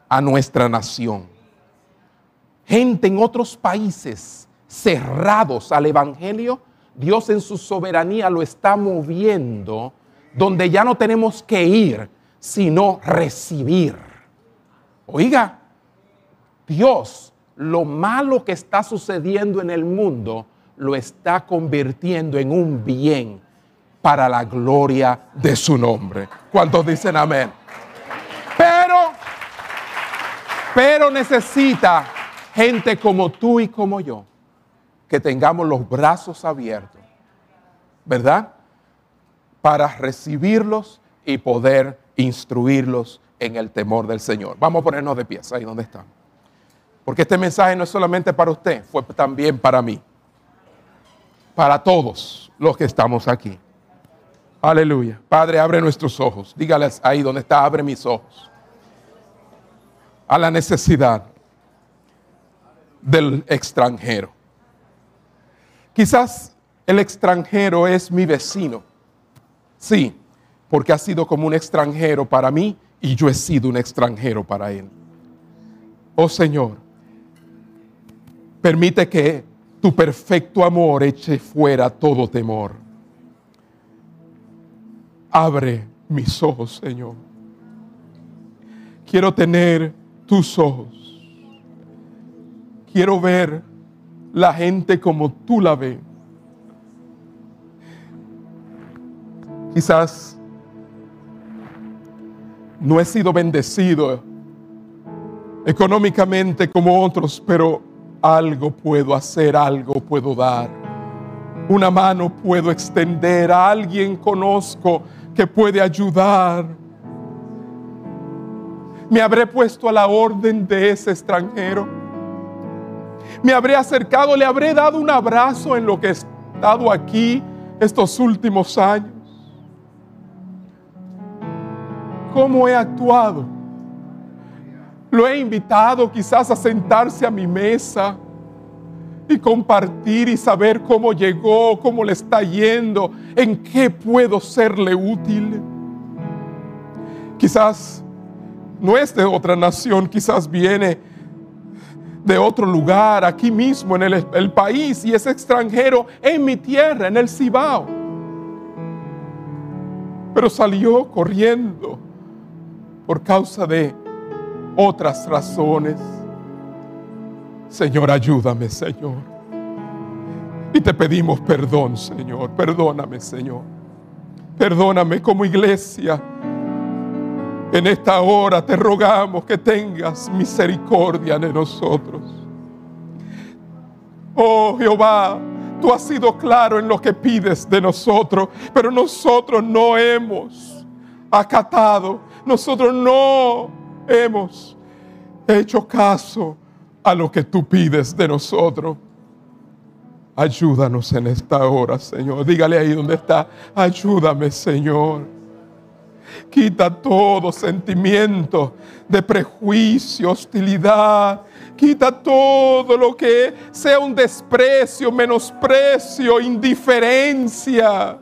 a nuestra nación. Gente en otros países cerrados al Evangelio, Dios en su soberanía lo está moviendo donde ya no tenemos que ir, sino recibir. Oiga, Dios, lo malo que está sucediendo en el mundo, lo está convirtiendo en un bien para la gloria de su nombre. ¿Cuántos dicen amén? Pero pero necesita gente como tú y como yo, que tengamos los brazos abiertos, ¿verdad? Para recibirlos y poder instruirlos en el temor del Señor. Vamos a ponernos de pies ahí donde están. Porque este mensaje no es solamente para usted, fue también para mí. Para todos los que estamos aquí. Aleluya. Padre, abre nuestros ojos. Dígales ahí donde está, abre mis ojos a la necesidad del extranjero. Quizás el extranjero es mi vecino. Sí, porque ha sido como un extranjero para mí y yo he sido un extranjero para él. Oh Señor, permite que tu perfecto amor eche fuera todo temor. Abre mis ojos, Señor. Quiero tener tus ojos. Quiero ver la gente como tú la ves. Quizás no he sido bendecido económicamente como otros, pero algo puedo hacer, algo puedo dar. Una mano puedo extender, a alguien conozco que puede ayudar me habré puesto a la orden de ese extranjero. Me habré acercado, le habré dado un abrazo en lo que he estado aquí estos últimos años. ¿Cómo he actuado? Lo he invitado quizás a sentarse a mi mesa y compartir y saber cómo llegó, cómo le está yendo, en qué puedo serle útil. Quizás no es de otra nación, quizás viene de otro lugar, aquí mismo en el, país, y es extranjero en mi tierra, en el Cibao. Pero salió corriendo por causa de otras razones. Señor, ayúdame, Señor. Y te pedimos perdón, Señor. Perdóname, Señor. Perdóname como iglesia en esta hora te rogamos que tengas misericordia de nosotros. Oh Jehová, tú has sido claro en lo que pides de nosotros, pero nosotros no hemos acatado, nosotros no hemos hecho caso a lo que tú pides de nosotros. Ayúdanos en esta hora, Señor. Dígale ahí donde está. Ayúdame, Señor. Quita todo sentimiento de prejuicio, hostilidad. Quita todo lo que sea un desprecio, menosprecio, indiferencia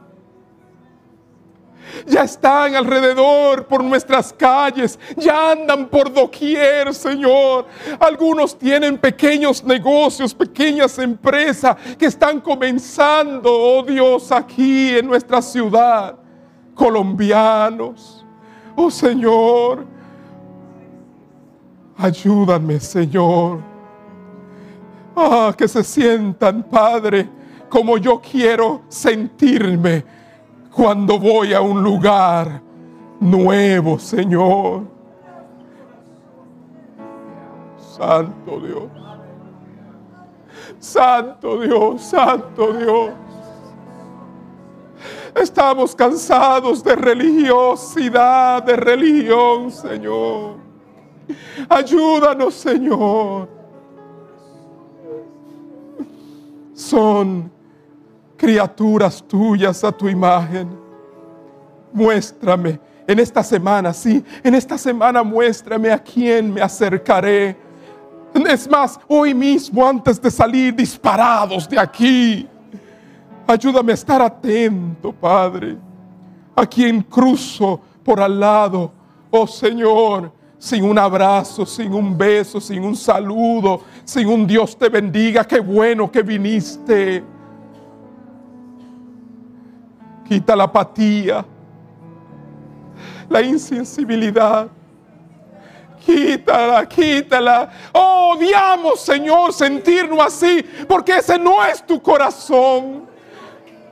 ya están alrededor por nuestras calles, ya andan por doquier, Señor. Algunos tienen pequeños negocios, pequeñas empresas que están comenzando, oh Dios, aquí en nuestra ciudad. Colombianos, oh Señor, ayúdame, Señor. Ah, que se sientan, Padre, como yo quiero sentirme cuando voy a un lugar nuevo, Señor. Santo Dios. Santo Dios, Santo Dios. Estamos cansados de religiosidad, de religión, Señor. Ayúdanos, Señor. Son criaturas tuyas a tu imagen. Muéstrame en esta semana, sí, en esta semana muéstrame a quién me acercaré. Es más, hoy mismo antes de salir disparados de aquí, ayúdame a estar atento, Padre, a quien cruzo por al lado, oh Señor, sin un abrazo, sin un beso, sin un saludo, sin un Dios te bendiga, qué bueno que viniste Quita la apatía, la insensibilidad. Quítala, quítala. Oh, odiamos, Señor, sentirnos así, porque ese no es tu corazón.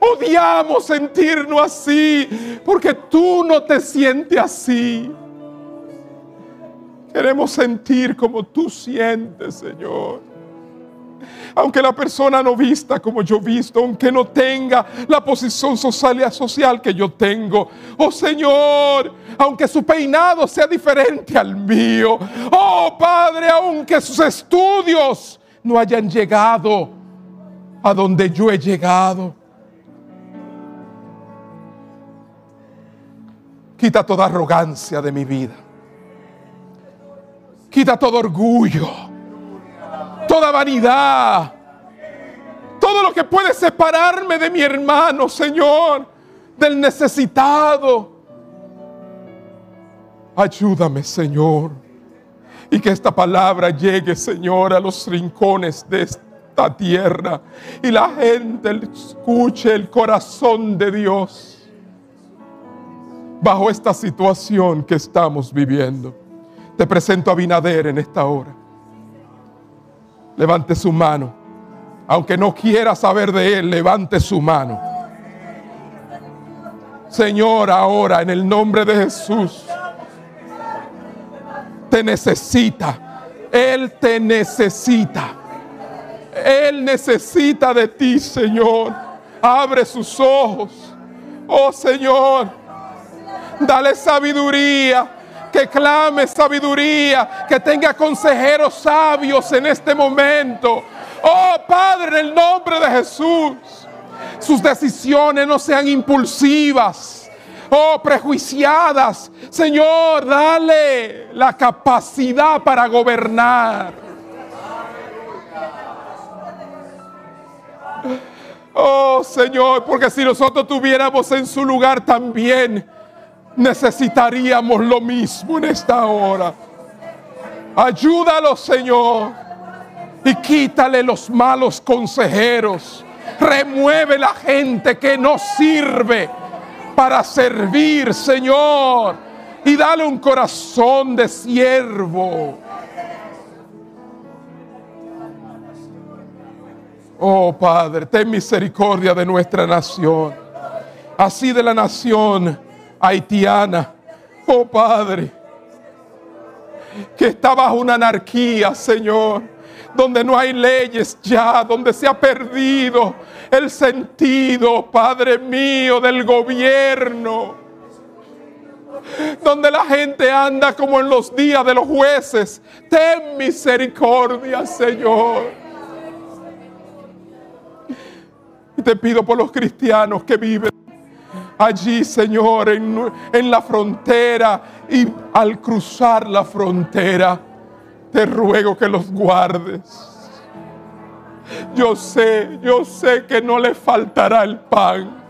Odiamos sentirnos así, porque tú no te sientes así. Queremos sentir como tú sientes, Señor aunque la persona no vista como yo visto, aunque no tenga la posición social, que yo tengo. Oh Señor, aunque su peinado sea diferente al mío. Oh Padre, aunque sus estudios no hayan llegado a donde yo he llegado. Quita toda arrogancia de mi vida. Quita todo orgullo toda vanidad, todo lo que puede separarme de mi hermano, Señor, del necesitado. Ayúdame, Señor, y que esta palabra llegue, Señor, a los rincones de esta tierra y la gente escuche el corazón de Dios bajo esta situación que estamos viviendo. Te presento a Binader en esta hora. Levante su mano. Aunque no quiera saber de Él, levante su mano. Señor, ahora en el nombre de Jesús, te necesita. Él te necesita. Él necesita de ti, Señor. Abre sus ojos. Oh Señor, dale sabiduría que clame sabiduría, que tenga consejeros sabios en este momento. Oh Padre, en el nombre de Jesús, sus decisiones no sean impulsivas. Oh, prejuiciadas. Señor, dale la capacidad para gobernar. Oh Señor, porque si nosotros tuviéramos en su lugar también necesitaríamos lo mismo en esta hora. Ayúdalo, Señor, y quítale los malos consejeros. Remueve la gente que no sirve para servir, Señor, y dale un corazón de siervo. Oh Padre, ten misericordia de nuestra nación, así de la nación haitiana. Oh Padre, que está bajo una anarquía, Señor, donde no hay leyes ya, donde se ha perdido el sentido, Padre mío, del gobierno. Donde la gente anda como en los días de los jueces. Ten misericordia, Señor. Y te pido por los cristianos que viven allí, Señor, en, en la frontera y al cruzar la frontera, te ruego que los guardes. Yo sé, yo sé que no le faltará el pan.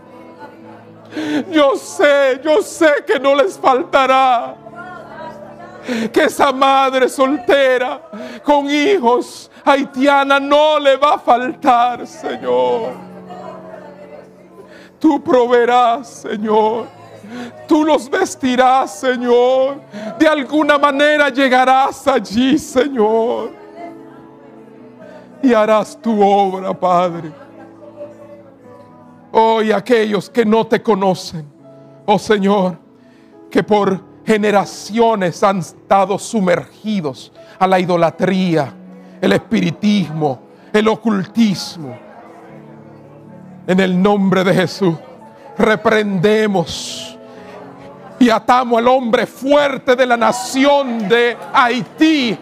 Yo sé, yo sé que no les faltará. Que esa madre soltera con hijos haitiana no le va a faltar, Señor. Tú proveerás, Señor. Tú los vestirás, Señor. De alguna manera llegarás allí, Señor. Y harás tu obra, Padre. Hoy aquellos que no te conocen, oh Señor, que por generaciones han estado sumergidos a la idolatría, el espiritismo, el ocultismo. En el nombre de Jesús, reprendemos y atamos al hombre fuerte de la nación de Haití.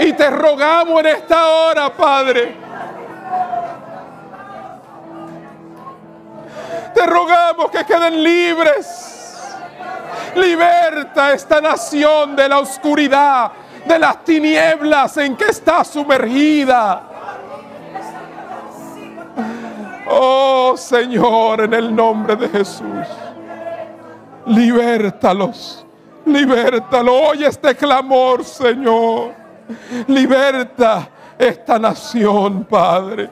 Y te rogamos en esta hora, Padre. Te rogamos que queden libres. Liberta esta nación de la oscuridad, de las tinieblas en que está sumergida. Oh Señor, en el nombre de Jesús, libertalos, libertalos. Oye este clamor, Señor. Liberta esta nación, Padre.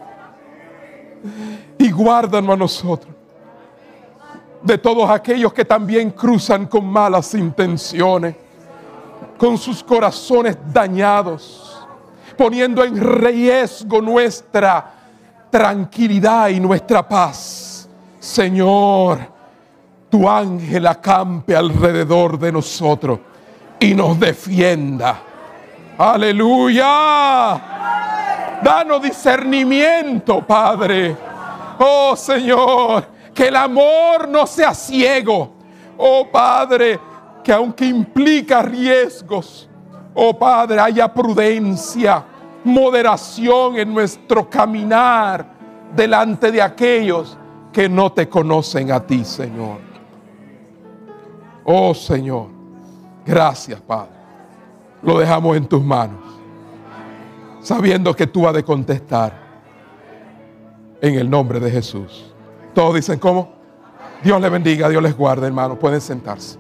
Y guárdanos a nosotros de todos aquellos que también cruzan con malas intenciones, con sus corazones dañados, poniendo en riesgo nuestra tranquilidad y nuestra paz. Señor, tu ángel acampe alrededor de nosotros y nos defienda. Aleluya. Danos discernimiento, Padre. Oh Señor, que el amor no sea ciego. Oh Padre, que aunque implica riesgos, oh Padre, haya prudencia, moderación en nuestro caminar delante de aquellos que no te conocen a ti, Señor. Oh Señor, gracias Padre. Lo dejamos en tus manos, sabiendo que tú has de contestar en el nombre de Jesús. Todos dicen cómo. Dios les bendiga, Dios les guarde, hermano. Pueden sentarse.